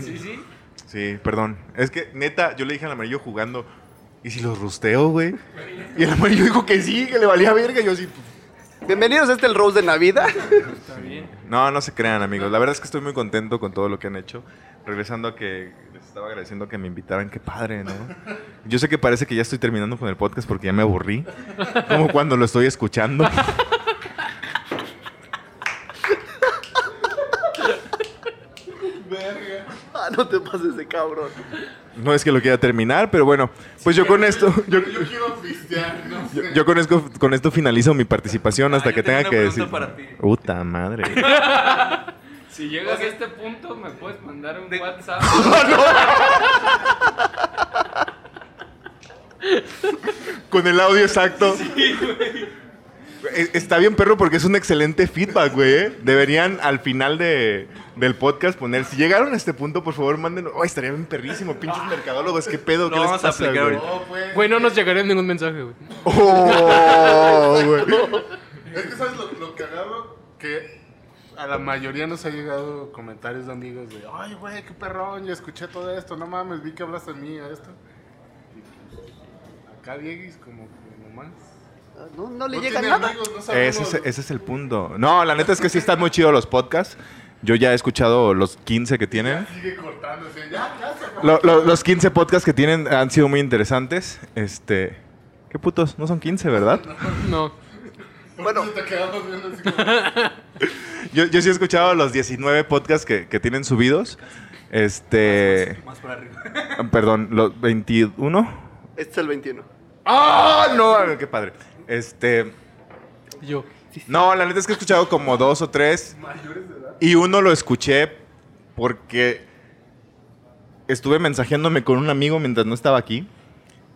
Sí, sí. Sí, perdón. Es que, neta, yo le dije al amarillo jugando, ¿y si los rusteo, güey? Y el amarillo dijo que sí, que le valía verga. Y yo así, Bienvenidos a este el Rose de Navidad. Está bien. No, no se crean, amigos. La verdad es que estoy muy contento con todo lo que han hecho. Regresando a que les estaba agradeciendo que me invitaran. Qué padre, ¿no? Yo sé que parece que ya estoy terminando con el podcast porque ya me aburrí. Como cuando lo estoy escuchando. Ah, no te pases de cabrón. No es que lo quiera terminar, pero bueno. Pues yo con esto... Yo, Yo quiero pistear, no sé. yo- yo con, esto, con esto finalizo mi participación hasta Ah, yo que tengo tenga una que decir... para ti. Puta madre. Si llegas a este punto, me puedes mandar un WhatsApp. Con el audio exacto. Eh, Está bien, perro, porque es un excelente feedback, güey. ¿eh? Deberían al final de, del podcast poner, si llegaron a este punto, por favor, manden. Oh, estaría bien perrísimo, pinches mercadólogos, qué pedo, ¿qué les vamos a pasa, aplicar güey? No, pues. Güey, no nos llegaría ningún mensaje, güey. Oh, güey. Es que sabes lo, lo cagado que a la mayoría nos ha llegado comentarios de amigos de, ay, güey, qué perrón, yo escuché todo esto, no mames, vi que hablaste de mí, esto. Y pues, acá Dieguis como que nomás. No, no le No llega nada. amigos, no. Ese, es- ese es el punto. No, la neta es que sí están muy chidos los podcasts. Yo ya he escuchado los 15 que tienen. Sigue cortándose, ya, ya se. Lo- lo- los 15 podcasts que tienen han sido muy interesantes. Este. ¿Qué putos? No son 15, ¿verdad? No. Bueno. Entonces te quedamos viendo así como, Yo, yo sí he escuchado los 19 podcasts que, que tienen subidos. Este. Más por arriba. Perdón, los 21. Este es el 21. ¡Ah! no, qué padre. Este. Yo. No, la neta es que he escuchado como dos o tres. Y uno lo escuché porque estuve mensajeándome con un amigo mientras no estaba aquí.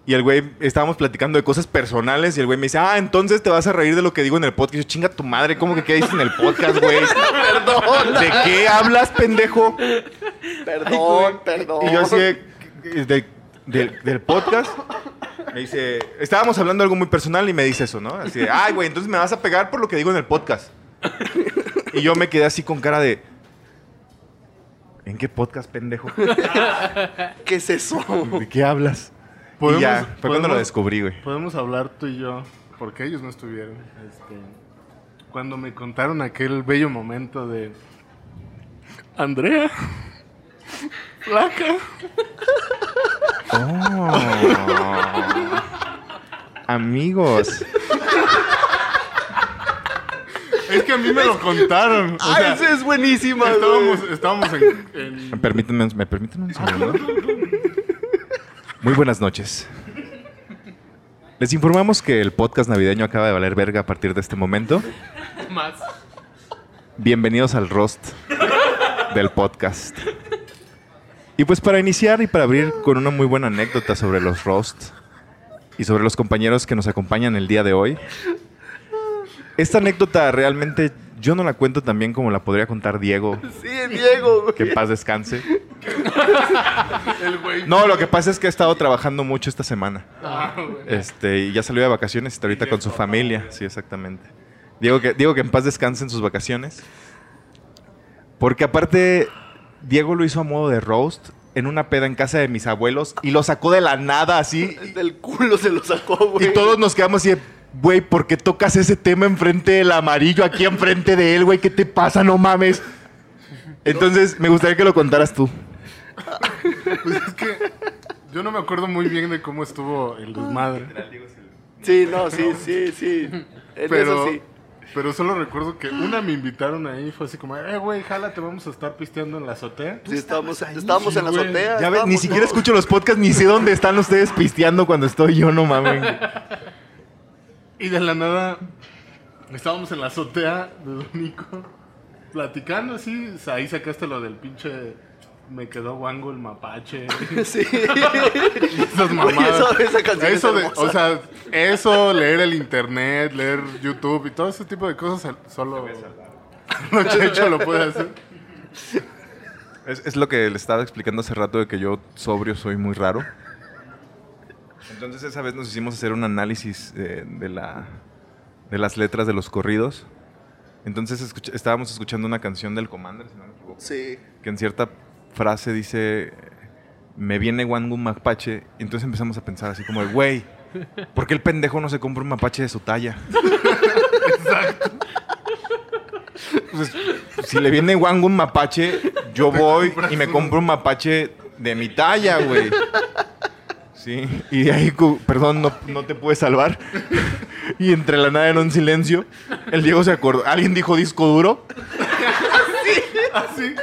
Y el güey, estábamos platicando de cosas personales y el güey me dice, ah, entonces te vas a reír de lo que digo en el podcast. Y yo, chinga tu madre, ¿cómo que qué dices en el podcast, güey? Perdón. ¿De qué hablas, pendejo? Perdón, perdón. Y yo así de- de- del- del podcast. Me dice, estábamos hablando de algo muy personal y me dice eso, ¿no? Así de, ay, güey, entonces me vas a pegar por lo que digo en el podcast. Y yo me quedé así con cara de, ¿en qué podcast, pendejo? ¿Qué es eso? ¿De qué hablas? Y ya, fue cuando lo descubrí, güey. Podemos hablar tú y yo, porque ellos no estuvieron. este, cuando me contaron aquel bello momento de Andrea, flaca. Oh. Amigos. Es que a mí me lo contaron. O ¡Ah, esa es buenísima, estábamos, estábamos en, en- ¿Me permiten, un- ¿Me permiten un segundo? Muy buenas noches. Les informamos que el podcast navideño acaba de valer verga a partir de este momento. Más. Bienvenidos al roast del podcast. Y pues para iniciar y para abrir con una muy buena anécdota sobre los roasts y sobre los compañeros que nos acompañan el día de hoy. Esta anécdota realmente yo no la cuento tan bien como la podría contar Diego, Sí, Diego, güey. que en paz descanse. el güey. No, lo que pasa es que ha estado trabajando mucho esta semana. Ah. Este, y ya salió de vacaciones y está ahorita con su familia. Sí, exactamente. Diego que, Diego que en paz descanse en sus vacaciones. Porque aparte, Diego lo hizo a modo de roast en una peda en casa de mis abuelos y lo sacó de la nada así. Del culo se lo sacó, güey. Y todos nos quedamos así de, güey, ¿por qué tocas ese tema enfrente del amarillo aquí enfrente de él, güey? ¿Qué te pasa? No mames. Entonces, me gustaría que lo contaras tú. Pues es que yo no me acuerdo muy bien de cómo estuvo el desmadre. Sí, no, sí, sí, sí. En Pero, eso sí. Pero solo recuerdo que una me invitaron ahí. Fue así como, eh, güey, jálate, vamos a estar pisteando en la azotea. Sí, estábamos, estábamos en la güey. azotea. Ya ves, ni siquiera escucho los podcasts, ni sé dónde están ustedes pisteando cuando estoy yo, no mames. Y de la nada estábamos en la azotea de Don Nico platicando así. ahí sacaste lo del pinche. Me quedó guango el mapache. Sí. Esas Oye, mamadas. esa- esa canción es eso de, o sea, eso, leer el internet, leer YouTube y todo ese tipo de cosas, solo. Solo Checho lo puede hacer. Es, es lo que le estaba explicando hace rato de que yo sobrio soy muy raro. Entonces esa vez nos hicimos hacer un análisis eh, de, la, de las letras de los corridos. Entonces estábamos escuchando una canción del Commander, si no me equivoco, Sí. que en cierta frase dice, me viene Wangu mapache. Y entonces empezamos a pensar así como, de, güey, ¿por qué el pendejo no se compra un mapache de su talla? Pues, si le viene Wangu un mapache, yo voy y me compro un mapache de mi talla, güey. Sí, y de ahí, perdón, no, no te pude salvar. Y entre la nada en un silencio, el Diego se acordó. ¿Alguien dijo disco duro? Así.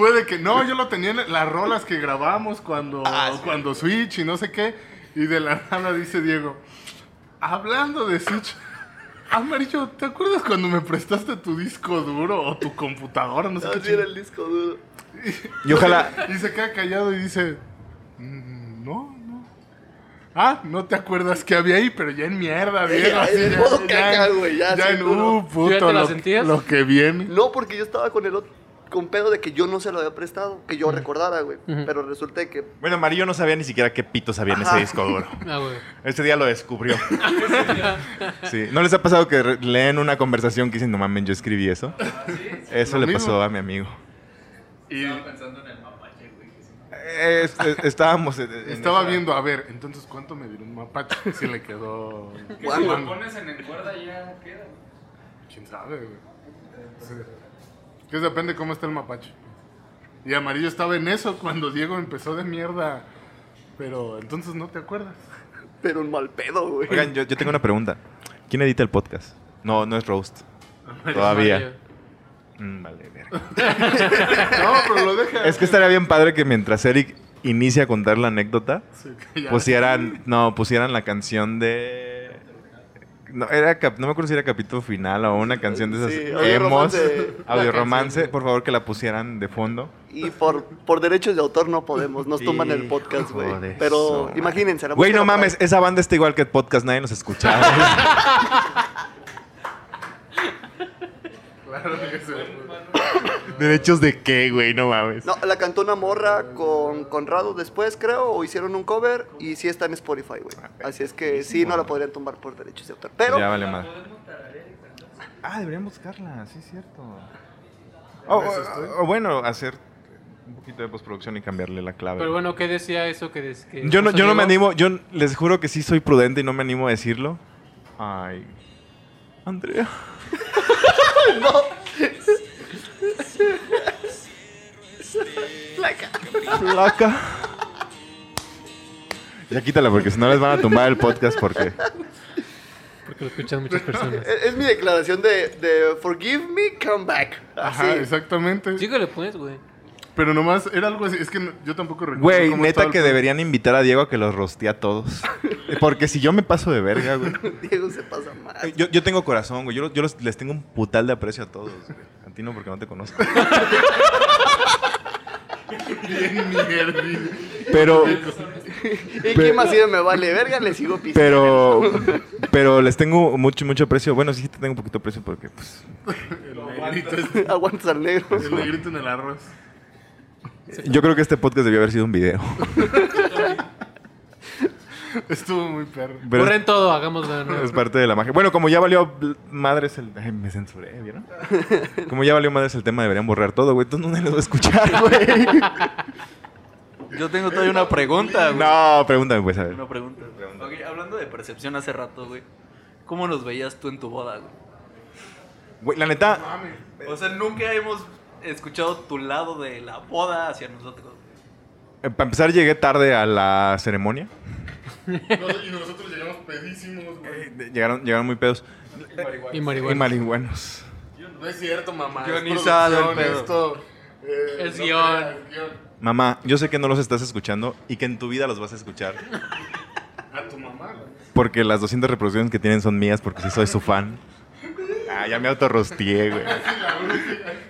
Fue de que no, yo lo tenía en las rolas que grabamos cuando, cuando Switch y no sé qué. Y de la nada dice Diego, hablando de Switch, Amarillo, ¿te acuerdas cuando me prestaste tu disco duro o tu computadora? No sé qué Así era chingada? el disco duro. Y ojalá, Y se queda callado y dice, "Mm, no, no. Ah, no te acuerdas que había ahí, pero ya en mierda, Diego. Ya, así, modo caca, ya, ya en, uh, puto, ¿Ya te la lo, sentías? lo que viene. No, porque yo estaba con el otro, con pedo de que yo no se lo había prestado, que yo recordara, güey. Pero resulta que bueno, Amarillo no sabía ni siquiera qué pitos había en ese disco duro. Ah, güey. Ese día lo descubrió. Sí. ¿No les ha pasado que leen una conversación que dicen, no mames, yo escribí eso? Eso le mismo. pasó a mi amigo. Y pensando en el mapache, güey. Eh, es- es- estábamos... en- en estaba esa- viendo, a ver, entonces, ¿cuánto me dio un mapache? Si le quedó... Que si lo pones en encuerda ya queda. ¿Quién sabe, güey? Sí. Que depende cómo está el mapache. Y Amarillo estaba en eso cuando Diego empezó de mierda. Pero entonces no te acuerdas. pero un mal pedo, güey. Oigan, yo, yo tengo una pregunta. ¿Quién edita el podcast? No, no es Roast. Todavía. Mm, vale, verga. No, pero lo deja. Es que estaría bien padre que mientras Eric inicia a contar la anécdota, Sí, pusieran, no, pusieran la canción de... No, era cap- no me acuerdo si era capítulo final o una canción de esas Sí, emos, audioromance. audio romance, por favor que la pusieran de fondo. Y por, por derechos de autor no podemos, nos tumban el podcast, güey. Pero su imagínense, Güey, no mames, esa banda está igual que el podcast, nadie nos escucha. Claro que sí. ¿Derechos de qué, güey? No mames. No, la cantó una morra con Conrado después, creo, o hicieron un cover y sí está en Spotify, güey. Así es que sí, no la podrían tumbar por derechos de autor. Pero Ya vale más. Ah, deberían buscarla, sí es cierto. O, o- o bueno, hacer un poquito de postproducción y cambiarle la clave. Pero bueno, ¿qué decía eso que, des- que yo no, yo no me animo, yo les juro que sí soy prudente y no me animo a decirlo. Ay. Andrea. Flaca. Ya quítala porque si no les van a tumbar el podcast porque... Porque lo escuchan muchas personas. es, es mi declaración de, de Forgive me, come back. Así. Ajá, exactamente. Síguele pues, güey. Pero nomás era algo así. Es que no- yo tampoco recuerdo. Güey, cómo neta el que deberían invitar a Diego a que los rostee a todos. Porque si yo me paso de verga, güey. Diego se pasa mal. Yo, yo tengo corazón, güey. Yo, yo los- les tengo un putal de aprecio a todos. güey. A ti no, porque no te conozco. Bien. Pero, ¿Y quién más si me vale verga? Le sigo pisando. pero, pero les tengo mucho, mucho aprecio. Bueno, sí te tengo un poquito de aprecio porque, pues, El negrito, es- Aguantas al negro. el negrito en el arroz. Yo creo que este podcast debió haber sido un video. Estuvo muy perro. Pero Borren todo, hagámoslo de nuevo. es parte de la magia. Bueno, como ya valió madres el... Ay, me censuré, ¿vieron? Como ya valió madres el tema, deberían borrar todo, güey. Entonces no les voy a escuchar, güey. Yo tengo todavía una pregunta, güey. No, pregúntame, pues, a ver. Una pregunta. Ok, hablando de percepción hace rato, güey. ¿Cómo nos veías tú en tu boda, güey? Güey, la neta, O sea, nunca hemos escuchado tu lado de la boda hacia nosotros. eh, para empezar llegué tarde a la ceremonia. y nosotros llegamos pedísimos, güey. Eh, Llegaron, llegaron muy pedos. Y Y marihuana. marihuanos. No es cierto, mamá. es Guionizado el pedo. Esto, eh, Es no guion. Mamá, yo sé que no los estás escuchando y que en tu vida los vas a escuchar. A tu mamá, güey. Porque las 200 reproducciones que tienen son mías porque sí soy su fan. Ah, ya me autorrostié, güey.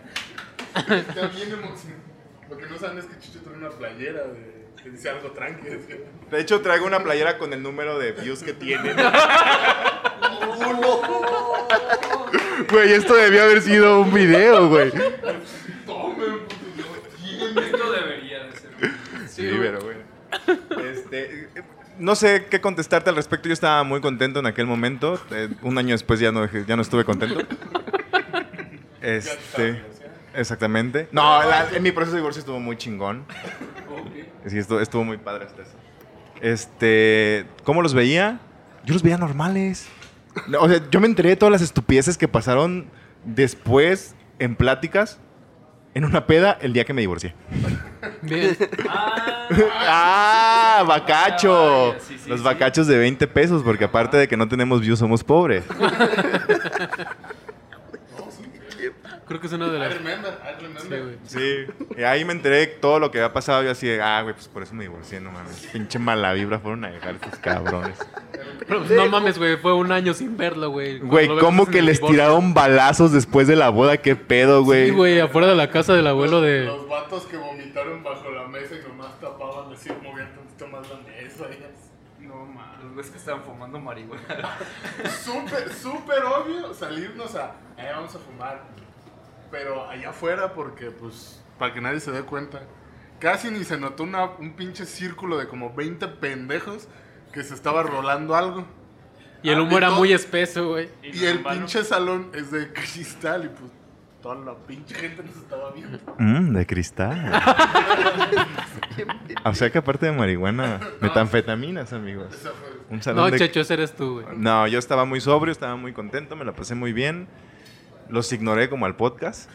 Está bien emocionado. Lo que no saben es que Chucho trae una playera de, que dice algo tranqui. De hecho, traigo una playera con el número de views que tienen. Güey, esto debió haber sido un video, güey. Esto debería de ser. Sí, pero bueno. Este, no sé qué contestarte al respecto. Yo estaba muy contento en aquel momento. Eh, un año después ya no, ya no estuve contento. Este, exactamente. No, la- en mi proceso de divorcio estuvo muy chingón. Sí, estuvo, estuvo muy padre hasta eso. Este, ¿cómo los veía? Yo los veía normales. No, O sea, yo me enteré de todas las estupideces que pasaron después en pláticas en una peda el día que me divorcié. Bien. ¡Ah! ¡Bacacho! vaya, sí, sí, Los sí. bacachos de 20 pesos, porque aparte de que no tenemos views, somos pobres. Creo que es una de I las. remember, I remember. Sí, güey. Sí. Y ahí me enteré de todo lo que había pasado. Yo así de, ah, güey, pues por eso me divorcié, no mames. Pinche mala vibra fueron a dejar estos cabrones. Pero, pues, no mames, güey. Fue un año sin verlo, güey. Güey, ¿cómo que les divorcio. tiraron balazos después de la boda? ¿Qué pedo, güey? Sí, güey, afuera de la casa del abuelo de. Los vatos que vomitaron bajo la mesa y nomás tapaban así, movían tantito más la mesa. y No, mames. Los ves que estaban fumando marihuana. Súper, súper obvio salirnos a, eh, vamos a fumar. Pero allá afuera, porque pues, para que nadie se dé cuenta. Casi ni se notó una, un pinche círculo de como 20 pendejos que se estaba rolando algo. Y el Ah, humo y era todo- muy espeso, güey. Y el pinche salón es de cristal y pues toda la pinche gente nos estaba viendo. Mmm, de cristal. o sea que aparte de marihuana, metanfetaminas, amigos. Un salón No, de... Checho, ese eres tú, güey. No, yo estaba muy sobrio, estaba muy contento, me la pasé muy bien. Los ignoré como al podcast.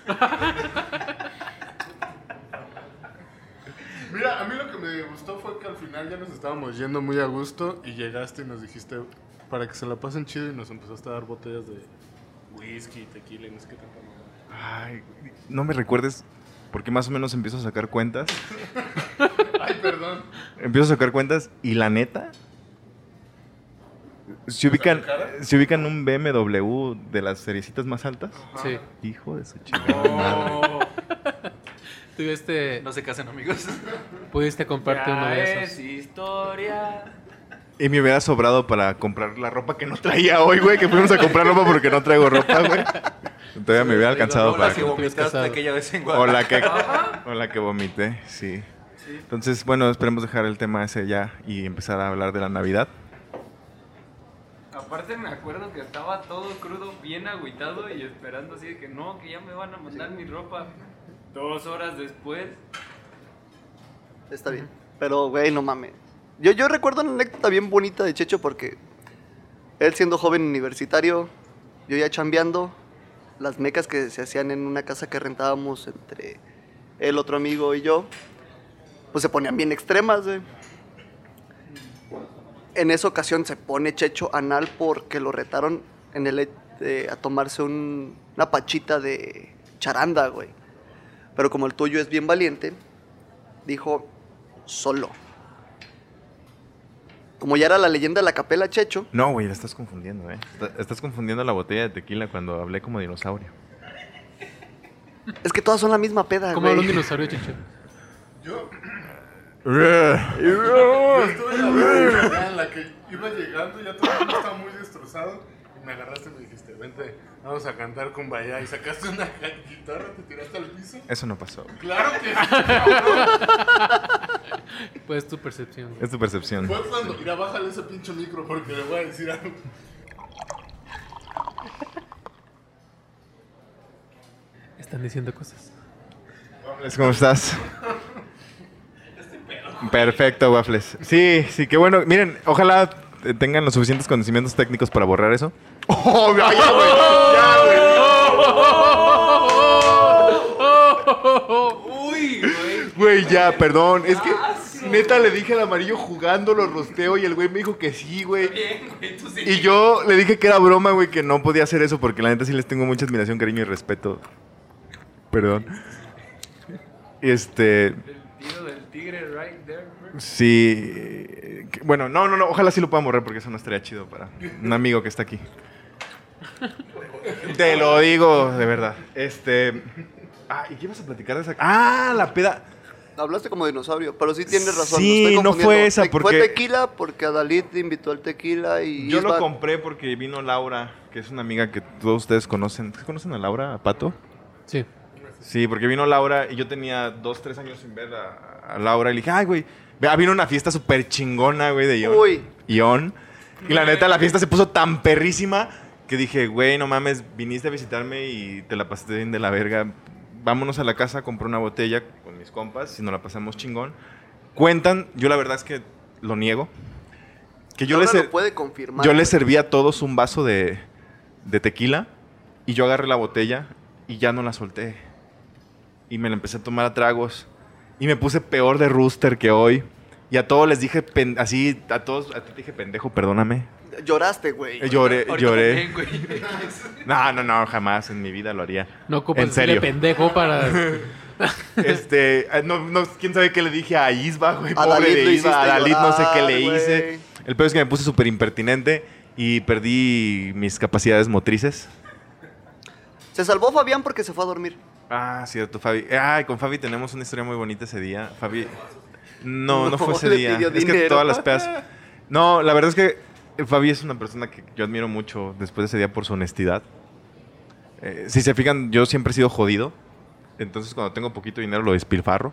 Mira, a mí lo que me gustó fue que al final ya nos estábamos yendo muy a gusto y llegaste y nos dijiste para que se la pasen chido y nos empezaste a dar botellas de whisky, tequila y no sé qué tanta. Ay, no me recuerdes, porque más o menos empiezo a sacar cuentas. Ay, perdón. Empiezo a sacar cuentas y la neta. Se ubican, se ubican un BMW de las seriecitas más altas. Sí. Hijo de su chingada madre. Tuviste. No se casen, amigos. Pudiste comprarte uno de Ya esos. es historia. Y me hubiera sobrado para comprar la ropa que no traía hoy, güey. Que fuimos a comprar ropa porque no traigo ropa, güey. Todavía me hubiera alcanzado No, para... la que vomitaste aquella vez en O la que, o la que vomité, sí. Entonces, bueno, esperemos dejar el tema ese ya y empezar a hablar de la Navidad. Aparte me acuerdo que estaba todo crudo, bien agüitado y esperando así de que no, que ya me van a mandar mi ropa. Dos horas después. Está bien. Pero, güey, no mames. Yo, yo recuerdo una anécdota bien bonita de Checho porque él siendo joven universitario, yo ya chambeando, las mecas que se hacían en una casa que rentábamos entre el otro amigo y yo, pues se ponían bien extremas, güey. En esa ocasión se pone Checho anal porque lo retaron en el eh, a tomarse un- una pachita de charanda, güey. Pero como el tuyo es bien valiente, dijo solo. Como ya era la leyenda de la capela Checho, No, güey, la estás confundiendo, ¿eh? Está- Estás confundiendo la botella de tequila cuando hablé como dinosaurio. es que todas son la misma peda, ¿Cómo habla un güey. dinosaurio, Checho? Yo, yo estuve en la en la que iba llegando, ya todo el mundo estaba muy destrozado. Y me agarraste y me dijiste, vente, vamos a cantar con Vaya. Y sacaste una guitarra, te tiraste al piso. Eso no pasó. Claro que sí. Pues tu percepción. Es tu percepción. Fue cuando, mira, bájale ese pinche micro porque le voy a decir algo. Están diciendo cosas. Waffles, ¿Cómo estás? Perfecto, Waffles. Sí, sí, qué bueno. Miren, ojalá tengan los suficientes conocimientos técnicos para borrar eso. ¡Oh, ya, ya, güey! Uy, güey. Güey, ya, perdón. Es que neta le dije al amarillo jugando, lo rosteo y el güey me dijo que sí, güey. Bien, güey, tú sí. Y yo le dije que era broma, güey, que no podía hacer eso porque la neta sí les tengo mucha admiración, cariño y respeto. Perdón. Este, El tiro del tigre right there. bro. sí. Bueno, no, no, no, ojalá sí lo puedan borrar porque eso no estaría chido para un amigo que está aquí. Te lo digo, de verdad. Este. Ah, ¿y qué ibas a platicar de esa? Ah, la peda. Hablaste como dinosaurio, pero sí tienes razón. Sí, no fue esa, porque- Fue tequila porque Adalid te invitó al tequila y... Yo lo compré porque vino Laura, que es una amiga que todos ustedes conocen. ¿Conocen a Laura, a Pato? Sí. Sí, porque vino Laura y yo tenía dos, tres años sin ver a, a Laura y le dije, ay, güey, vea, vino una fiesta súper chingona, güey, de Ion. Uy. Ion. Y la neta, la fiesta se puso tan perrísima que dije, güey, no mames, viniste a visitarme y te la pasaste bien de la verga. Vámonos a la casa, compré una botella con mis compas y nos la pasamos chingón. Cuentan, yo la verdad es que lo niego, que yo les, lo puede confirmar. yo les serví a todos un vaso de, de tequila y yo agarré la botella y ya no la solté. Y me la empecé a tomar a tragos. Y me puse peor de rooster que hoy. Y a todos les dije, pen- así, a todos, a ti te dije pendejo, perdóname. Lloraste, güey. Eh, Lloré, Ahorita lloré. también. No, no, no, jamás en mi vida lo haría. No ocupas En decirle serio. pendejo para. Este, eh, no, no, quién sabe qué le dije a Isba, güey, A pobre Dalit de Isba. A no sé qué le hice. El peor es que me puse súper impertinente y perdí mis capacidades motrices. Se salvó Fabián porque se fue a dormir. Ah, cierto, Fabi. Ay, con Fabi tenemos una historia muy bonita ese día. Fabi. No, no, No, fue ese día. Es que todas las pedas. No, la verdad es que Fabi es una persona que yo admiro mucho después de ese día por su honestidad. Eh, si se fijan, yo siempre he sido jodido. Entonces, cuando tengo poquito dinero, lo despilfarro.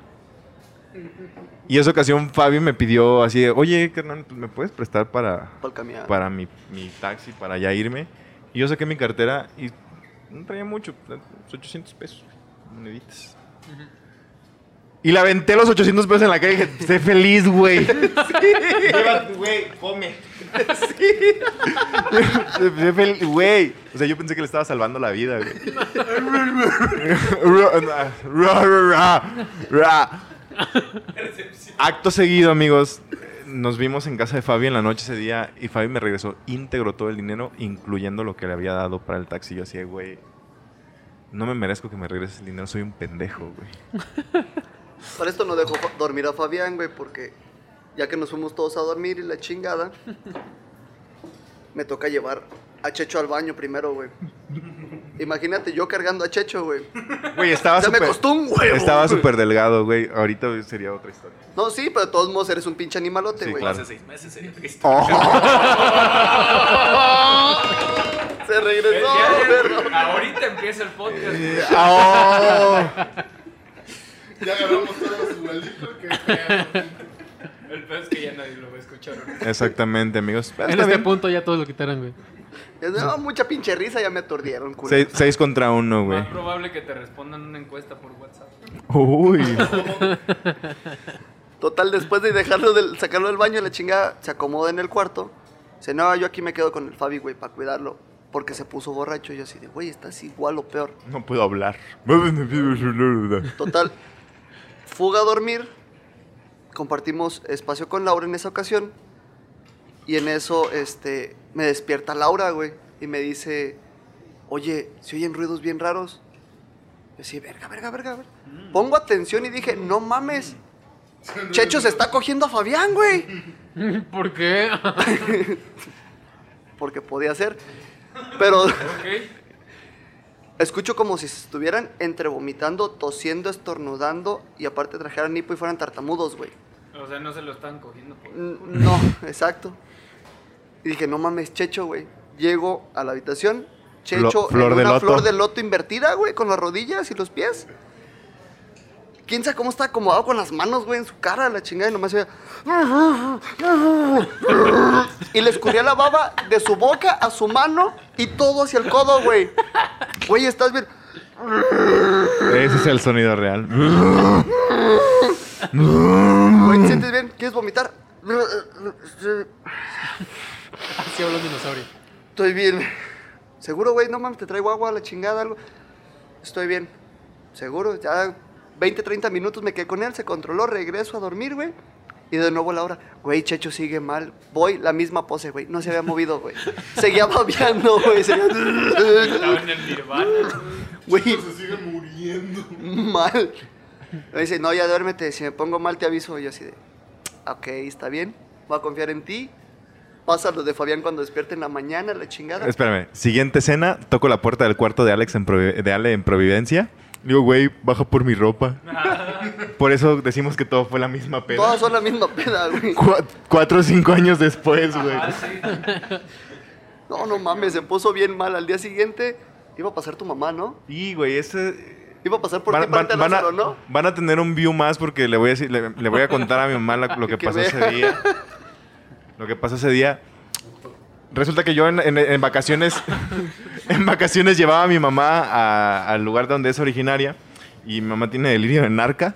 Y esa ocasión, Fabi me pidió así de, oye, carnal, ¿me puedes prestar para, Para mi, mi taxi, para ya irme. Y yo saqué mi cartera y no traía mucho, pues, 800 pesos, moneditas. Y le aventé los 800 pesos en la calle y dije, sé feliz, güey. Güey, come. Fel- Güey. O sea, yo pensé que le estaba salvando la vida, güey. Acto seguido, amigos. Nos vimos en casa de Fabi en la noche ese día y Fabi me regresó íntegro todo el dinero, incluyendo lo que le había dado para el taxi. Yo así, güey, no me merezco que me regreses el dinero, soy un pendejo, güey. Para esto no dejó fa- dormir a Fabián, güey, porque ya que nos fuimos todos a dormir y la chingada, me toca llevar a Checho al baño primero, güey. Imagínate yo cargando a Checho, güey. Güey, estaba Se me súper... costó un huevo. Estaba súper delgado, güey. Ahorita sería otra historia. No, sí, pero de todos modos eres un pinche animalote, Sí, güey. claro. Hace seis meses sería triste. Oh. Se regresó, perro. Ahorita empieza el podcast. Oh. Ya agarramos todos los igualitos. Que. El peor es que ya nadie lo va a escuchar. Exactamente, amigos. En este bien. punto ya todos lo quitaron, güey. Es, no, mucha pinche risa, ya me aturdieron, culo. Seis, seis contra uno, güey. Más probable que te respondan una encuesta por WhatsApp. Uy. Total, después de dejarlo del, sacarlo del baño, la chingada se acomoda en el cuarto. Dice, no, yo aquí me quedo con el Fabi, güey, para cuidarlo. Porque se puso borracho. Y yo así de, güey, estás igual o peor. No puedo hablar. Total, fuga a dormir. Compartimos espacio con Laura en esa ocasión. Y en eso, este, me despierta Laura, güey. Y me dice, oye, ¿se oyen ruidos bien raros? Yo así, verga, verga, verga, verga. Pongo atención y dije, no mames. Checho se está cogiendo a Fabián, güey. ¿Por qué? Porque podía ser. Pero. Escucho como si se estuvieran entre vomitando, tosiendo, estornudando. Y aparte trajeran hipo y fueran tartamudos, güey. O sea, no se lo están cogiendo por. No, exacto. Y dije, no mames, Checho, güey. Llego a la habitación, Checho Flo- flor en de una loto. flor de loto invertida, güey, con las rodillas y los pies. ¿Quién sabe cómo está acomodado con las manos, güey, en su cara, la chingada? Y nomás se veía... Y le escurría la baba de su boca a su mano y todo hacia el codo, güey. Güey, estás bien... Ese es el sonido real. Güey, ¿te sientes bien? ¿Quieres vomitar? Así habla un dinosaurio. Estoy bien. ¿Seguro, güey? No mames, te traigo agua, la chingada, algo. Estoy bien. ¿Seguro? Ya 20, 30 minutos me quedé con él, se controló, regreso a dormir, güey. Y de nuevo la hora, güey, Checho sigue mal. Voy, la misma pose, güey. No se había movido, güey. Seguía babeando, güey. Seguía... Estaba en el nirvana. Güey, Se sigue muriendo. mal. Me dice, no, ya duérmete. Si me pongo mal, te aviso. Y yo así de, ok, está bien. Voy a confiar en ti. Pasa lo de Fabián cuando despierte en la mañana, la chingada. Espérame. Siguiente escena. Toco la puerta del cuarto de Alex en, Provi- de Ale en Providencia. Digo, güey, baja por mi ropa. Por eso decimos que todo fue la misma peda. Todas son la misma peda, güey. Cua- cuatro o cinco años después, güey. Ah, sí. No, no mames, se puso bien mal. Al día siguiente iba a pasar tu mamá, ¿no? Y, güey, ese... Iba a pasar por Van, ti para van- van a, ¿no? van a tener un view más porque le voy a decir, le, le voy a contar a mi mamá lo que, Que pasó vea. ese día. Lo que pasó ese día. Resulta que yo en, en- en vacaciones, en vacaciones llevaba a mi mamá a- al lugar donde es originaria y mi mamá tiene delirio de narca.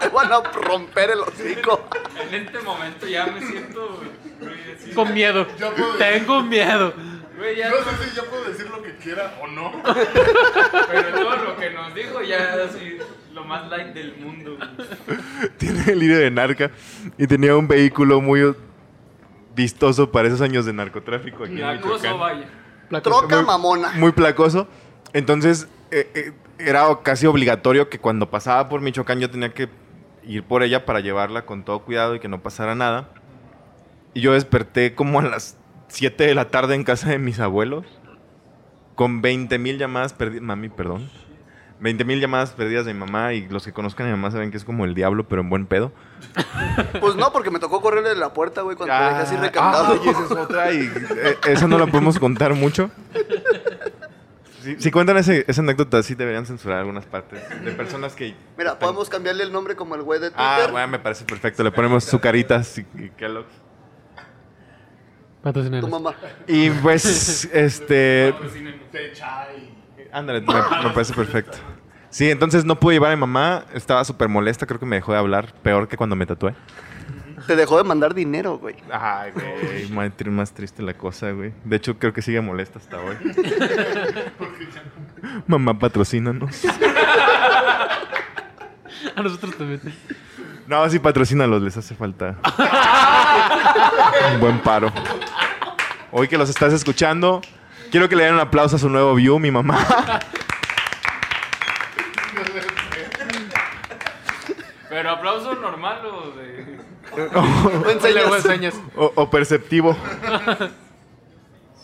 Te van a romper el hocico. En este momento ya me siento. güey, así. Con miedo. Puedo- Tengo miedo. Güey, ya. No sé si ya puedo decir lo que quiera o no. Pero todo lo que nos dijo ya así. Lo más light del mundo. güey. Tiene delirio de narca y tenía un vehículo muy vistoso para esos años de narcotráfico aquí en Acoso, Michoacán. vaya. Placoso. Troca mamona. muy placoso. Entonces, eh, eh, era casi obligatorio que cuando pasaba por Michoacán yo tenía que ir por ella para llevarla con todo cuidado y que no pasara nada. Y yo desperté como a las 7 de la tarde en casa de mis abuelos con 20 mil llamadas perdidas. Mami, perdón. 20 mil llamadas perdidas de mi mamá y los que conozcan a mi mamá saben que es como el diablo, pero en buen pedo. Pues no, porque me tocó correrle de la puerta, güey, cuando te dejé así Ah, recantado. ay, esa es otra y eh, esa no la podemos contar mucho. Si, si cuentan ese, esa anécdota, sí deberían censurar algunas partes. De personas que... Mira, podemos cambiarle el nombre como el güey de Twitter. Ah, bueno, me parece perfecto. Le ponemos Zucaritas y, y Kellogg's. Tu mamá. Y pues, este... Y... Ándale, me, me parece perfecto. Sí, entonces no pude llevar a mi mamá. Estaba súper molesta. Creo que me dejó de hablar. Peor que cuando me tatué. Te dejó de mandar dinero, güey. Ay, güey. Más, tri- más triste la cosa, güey. De hecho, creo que sigue molesta hasta hoy. Mamá, patrocínanos. A nosotros también. No, sí, patrocínalos, les hace falta. un buen paro. Hoy que los estás escuchando, quiero que le den un aplauso a su nuevo view, mi mamá. Pero aplauso normal o de. Enseñas. o, o perceptivo.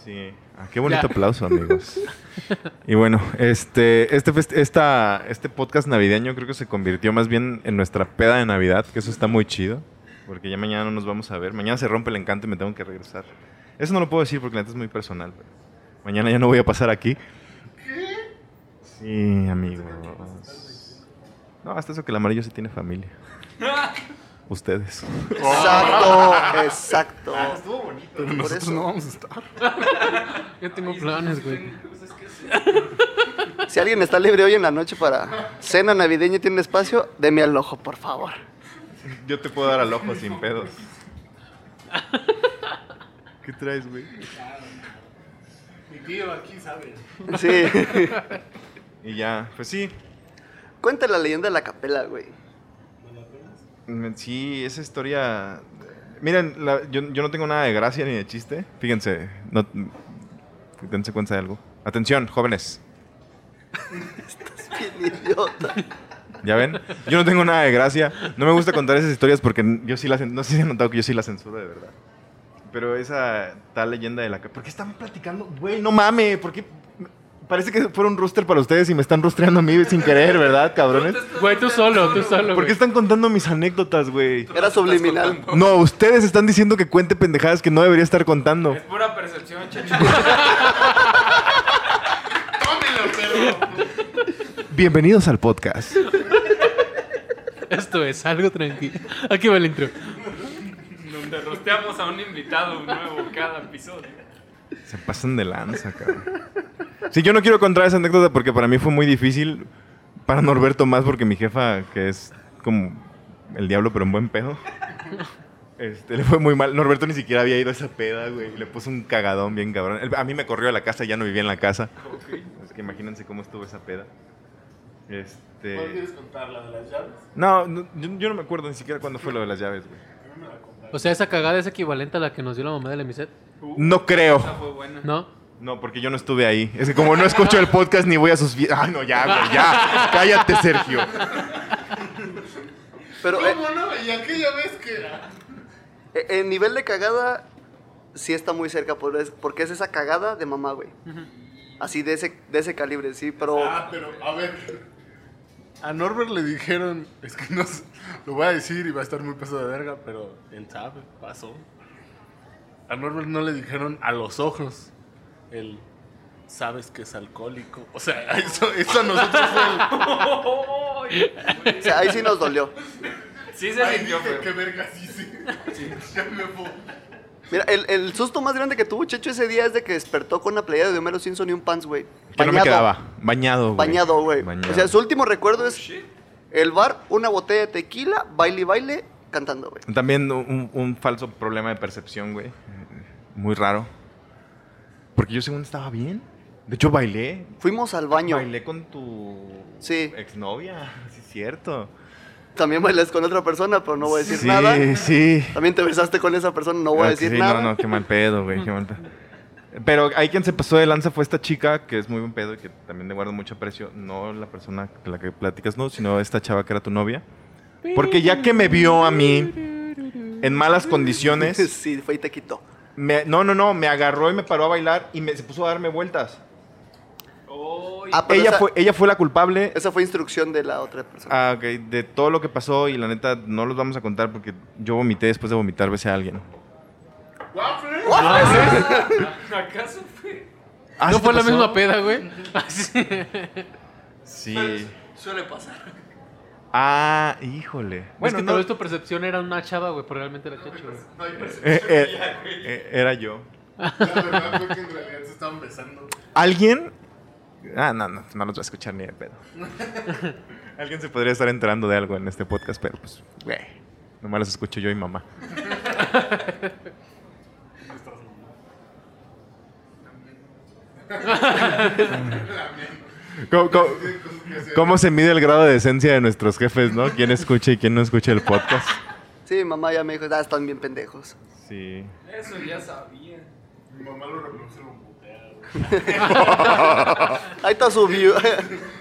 Sí. Ah, qué bonito Ya. aplauso, amigos. Y bueno, este, este, esta, este podcast navideño creo que se convirtió más bien en nuestra peda de Navidad, que eso está muy chido, porque ya mañana no nos vamos a ver. Mañana se rompe el encanto y me tengo que regresar. Eso no lo puedo decir porque la neta es muy personal. pero mañana ya no voy a pasar aquí. Sí, amigos. No, hasta eso que el amarillo sí tiene familia. Ustedes. Exacto, exacto. Pero Por nosotros eso. no vamos a estar. Yo tengo planes, güey. Si alguien está libre hoy en la noche para cena navideña y tiene espacio, deme al ojo, por favor. Yo te puedo dar al ojo sin pedos. ¿Qué traes, güey? Mi tío aquí sabe. Sí. Y ya, pues sí. Cuenta la leyenda de la capela, güey. Sí, esa historia. Miren, la- yo, yo no tengo nada de gracia ni de chiste. Fíjense, no, dense cuenta de algo. Atención, jóvenes. Bien idiota. ¿Ya ven? Yo no tengo nada de gracia. No me gusta contar esas historias porque yo sí las... No sé si han notado que yo sí las censuro de verdad. Pero esa tal leyenda de la... ¿Por qué están platicando? Güey, no mames. ¿Por qué? Parece que fuera un rooster para ustedes y me están rostreando a mí sin querer, ¿verdad, cabrones? Güey, tú solo, tú solo. ¿Por qué están contando mis anécdotas, güey? Era subliminal. No, ustedes están diciendo que cuente pendejadas que no debería estar contando. Es pura percepción, chacho. Bienvenidos al podcast. Esto es algo tranquilo. Aquí va el intro. Donde rosteamos a un invitado nuevo cada episodio. Se pasan de lanza, cabrón. Sí, yo no quiero contar esa anécdota porque para mí fue muy difícil. Para Norberto más porque mi jefa, que es como el diablo pero en buen pedo, este, le fue muy mal. Norberto ni siquiera había ido a esa peda, güey. Le puso un cagadón bien cabrón. Él- A mí me corrió a la casa, ya no vivía en la casa. Es que imagínense cómo estuvo esa peda. ¿Cuál Este... quieres contar? ¿La de las llaves? No, no, yo, yo no me acuerdo ni siquiera cuándo fue lo de las llaves, güey. O sea, esa cagada es equivalente a la que nos dio la mamá de la Miset. No creo. Esa fue buena. ¿No? No, porque yo no estuve ahí. Es que como no escucho el podcast ni voy a sus... fie- Ay, no, ya, güey, ya. Cállate, Sergio. Pero eh, ¿Cómo no? Y aquella vez que... eh, en nivel de cagada, sí está muy cerca, porque es esa cagada de mamá, güey. Así de ese, de ese calibre, sí, pero... Ah, pero a ver. A Norbert le dijeron, es que no sé, lo voy a decir y va a estar muy peso de verga, pero él sabe, pasó. A Norbert no le dijeron a los ojos, el sabes que es alcohólico. O sea, eso, eso a nosotros fue el. O sea, ahí sí nos dolió. Sí se Ay, sintió dije, feo. qué verga, sí, sí. Ya me voy. Mira, el, el susto más grande que tuvo Checho ese día es de que despertó con una playera de Homero Simpson y un pants, güey. Que no me quedaba. Bañado, güey. Bañado, güey. O sea, su último recuerdo es el bar, una botella de tequila, baile y baile, cantando, güey. También un, un falso problema de percepción, güey. Muy raro. Porque yo según estaba bien. De hecho, bailé. Fuimos al baño. Bailé con tu Sí. exnovia. Sí, es cierto. También bailas con otra persona, pero no voy a decir sí, nada. sí. También te besaste con esa persona, no voy a decir sí, nada. No, no, qué mal pedo, güey, qué mal pedo. Pero ahí quien se pasó de lanza fue esta chica, que es muy buen pedo y que también le guardo mucho aprecio. No la persona de la que platicas, no, sino esta chava que era tu novia. Porque ya que me vio a mí en malas condiciones, sí, fue y te quitó. me- no, no, no, me agarró y me paró a bailar y me, se puso a darme vueltas. Ah, pero Ella esa, fue, ella fue la culpable esa fue instrucción de la otra persona. ah, ok, de todo lo que pasó y la neta no los vamos a contar porque yo vomité después de vomitar besé a alguien. ¿Acaso fue? Ah, ¿No ¿sí fue la pasó? misma peda, güey? Así. Sí. Suele pasar. Ah, híjole. es que Bueno, tal no, vez tu percepción era una chava, güey, pero realmente era chacho, güey. eh, eh, eh, era yo. La verdad fue que en realidad se estaban besando. ¿Alguien? Ah, no, no, no los va a escuchar ni de pedo. Alguien se podría estar enterando de algo en este podcast, pero pues, güey. Nomás los escucho yo y mamá. ¿Cómo, cómo- cómo se mide el grado de decencia de nuestros jefes, no? ¿Quién escucha y quién no escucha el podcast? Sí, mamá ya me dijo, ah, están bien pendejos. Sí. Eso ya sabía. Mi mamá lo güey. Ahí está su view.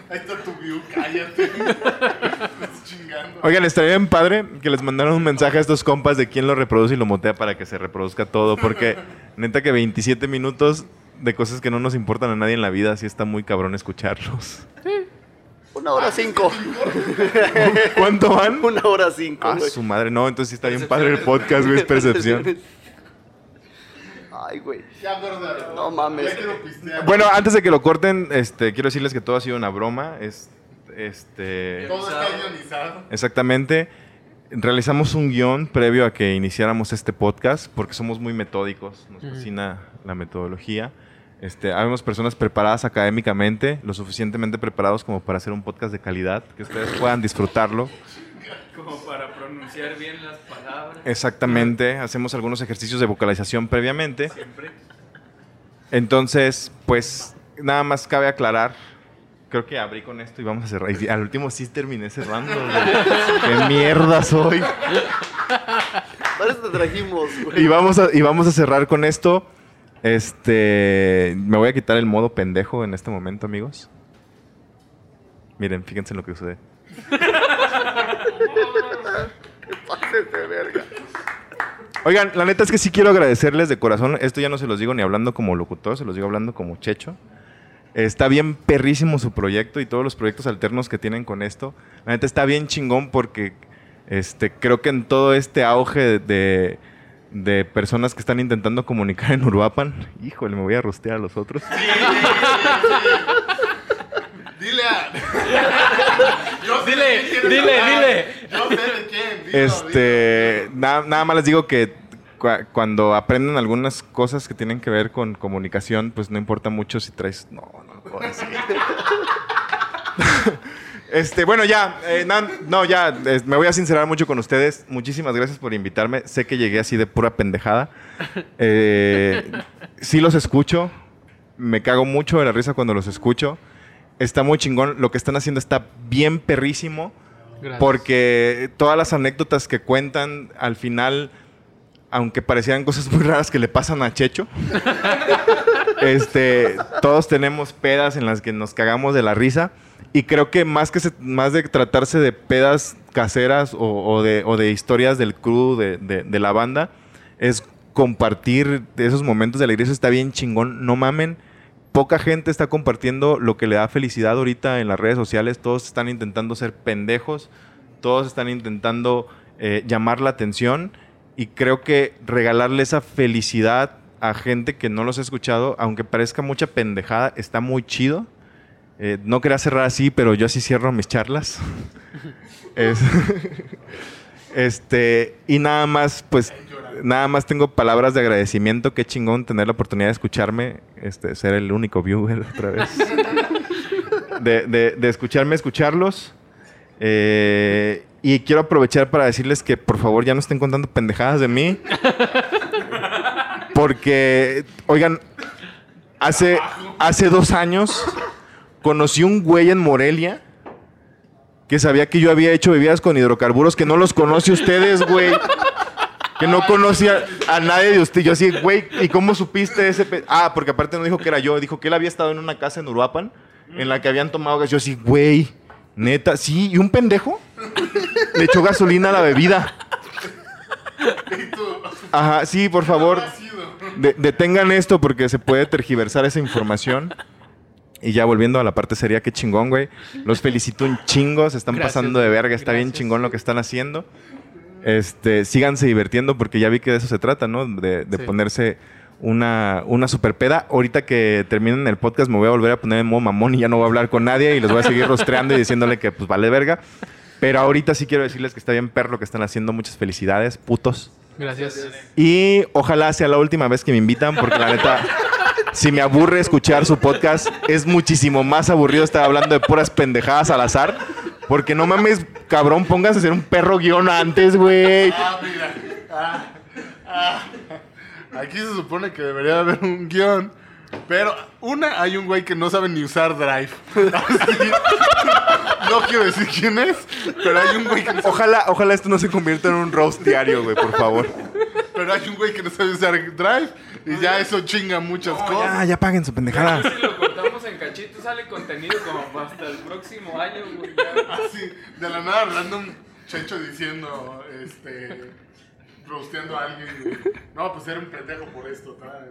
Ahí está tu view, cállate. Estás chingando. Oigan, estaría bien padre que les mandaran un mensaje a estos compas de quién lo reproduce y lo motea para que se reproduzca todo. Porque neta que 27 minutos de cosas que no nos importan a nadie en la vida, sí está muy cabrón escucharlos. Una hora cinco. ¿Cuánto van? Una hora cinco, Ah, güey. su madre, no, entonces sí está bien padre el podcast, güey, es percepción. Ay, güey. Ya, gorda. No mames. Bueno, antes de que lo corten, este, quiero decirles que todo ha sido una broma. Es, este, Todo está ionizado. exactamente. Realizamos un guion previo a que iniciáramos este podcast porque somos muy metódicos. Nos fascina la metodología. Este, habemos personas preparadas académicamente, lo suficientemente preparados como para hacer un podcast de calidad, que ustedes puedan disfrutarlo. Como para pronunciar bien las palabras. Exactamente, hacemos algunos ejercicios de vocalización previamente. Siempre. Entonces, pues nada más cabe aclarar. Creo que abrí con esto y vamos a cerrar. Y al último sí terminé cerrando. güey. ¡Qué mierda soy! Para eso te trajimos, güey. Y vamos, a, y vamos a cerrar con esto. Este. Me voy a quitar el modo pendejo en este momento, amigos. Miren, fíjense en lo que sucede. De verga. Oigan, la neta es que sí quiero agradecerles de corazón. Esto ya no se los digo ni hablando como locutor, se los digo hablando como checho. Está bien perrísimo su proyecto y todos los proyectos alternos que tienen con esto. La neta está bien chingón porque este, creo que en todo este auge de, de- personas que están intentando comunicar en Uruapan, híjole, me voy a rostear a los otros. Dile a. Yo Dile, dile, dile. Yo sé de quién. dilo, Este, na- nada más les digo que cua- cuando aprenden algunas cosas que tienen que ver con comunicación, pues no importa mucho si traes. No, no lo puedo decir. Este, bueno, ya, eh, nan- no, ya, es- me voy a sincerar mucho con ustedes. Muchísimas gracias por invitarme. Sé que llegué así de pura pendejada. Eh, sí los escucho. Me cago mucho de la risa cuando los escucho. Está muy chingón. Lo que están haciendo está bien perrísimo. Gracias. Porque todas las anécdotas que cuentan al final, aunque parecieran cosas muy raras que le pasan a Checho, este, todos tenemos pedas en las que nos cagamos de la risa. Y creo que más, que se- más de tratarse de pedas caseras o, o de, o de historias del crew de, de- de la banda, es compartir esos momentos de alegría. Eso está bien chingón. No mamen. Poca gente está compartiendo lo que le da felicidad ahorita en las redes sociales. Todos están intentando ser pendejos. Todos están intentando eh, llamar la atención. Y creo que regalarle esa felicidad a gente que no los ha escuchado, aunque parezca mucha pendejada, está muy chido. Eh, no quería cerrar así, pero yo así cierro mis charlas. Es- este, y nada más, pues, nada más tengo palabras de agradecimiento. Qué chingón tener la oportunidad de escucharme, este, ser el único viewer otra vez. De, de- de escucharme, escucharlos. Eh, y quiero aprovechar para decirles que por favor ya no estén contando pendejadas de mí. Porque, oigan, hace, hace dos años conocí un güey en Morelia que sabía que yo había hecho bebidas con hidrocarburos que no los conoce ustedes, güey. Que no conocía a nadie de usted. Yo así, güey, ¿y cómo supiste ese? pe-?" Ah, porque aparte no dijo que era yo. Dijo que él había estado en una casa en Uruapan en la que habían tomado gas. Yo así, güey, neta, sí. ¿Y un pendejo? Le echó gasolina a la bebida. Ajá, sí, por favor. de- detengan esto porque se puede tergiversar esa información. Y ya volviendo a la parte seria, qué chingón, güey. Los felicito un chingo, se están Gracias, pasando de verga, está bien chingón lo que están haciendo. Este, síganse divirtiendo porque ya vi que de eso se trata, ¿no? De, de Sí. ponerse una, una super peda. Ahorita que terminen el podcast me voy a volver a poner en modo mamón y ya no voy a hablar con nadie y les voy a seguir rostreando y diciéndole que pues vale verga. Pero ahorita sí quiero decirles que está bien perro lo que están haciendo. Muchas felicidades, putos. Gracias. Y ojalá sea la última vez que me invitan, porque la neta, si me aburre escuchar su podcast, es muchísimo más aburrido estar hablando de puras pendejadas al azar. Porque no mames, cabrón, pónganse a hacer un perro guion antes, güey. Ah, mira. Ah, ah. Aquí se supone que debería haber un guion. Pero, una, hay un güey que no sabe ni usar Drive. No quiero decir quién es, pero hay un güey que no sabe, Ojalá, ojalá esto no se convierta en un roast diario, güey, por favor. pero hay un güey que no sabe usar Drive. Y ya eso chinga muchas cosas. Ya, ya paguen su pendejada. Si lo cortamos en cachitos, sale contenido como hasta el próximo año, güey. ya. Así, de la nada, random checho diciendo, este... rosteando a alguien, güey. No, pues era un pendejo por esto, ¿sabes?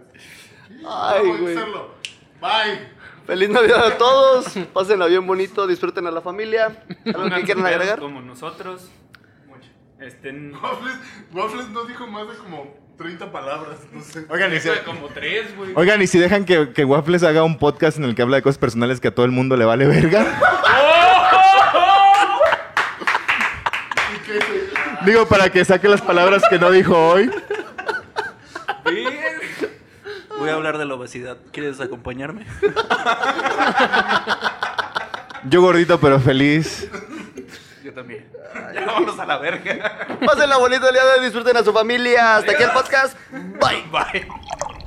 Ay, no voy a güey. hacerlo. Bye. Feliz Navidad a todos. Pásenla bien bonito, disfruten a la familia. ¿Algo que quieran pedos agregar? Como nosotros. Estén. Waffles, Waffles no dijo más de como 30 palabras, no sé. Oigan, y si, como tres, güey. oigan, ¿y si dejan que, que Waffles haga un podcast en el que habla de cosas personales que a todo el mundo le vale verga? Digo, para que saque las palabras que no dijo hoy. Voy a hablar de la obesidad. ¿Quieres acompañarme? Yo gordito pero feliz. Yo también. Ya vámonos a la verga. Pásenla bonito el día de hoy, disfruten a su familia. Hasta aquí el podcast. Bye. Bye.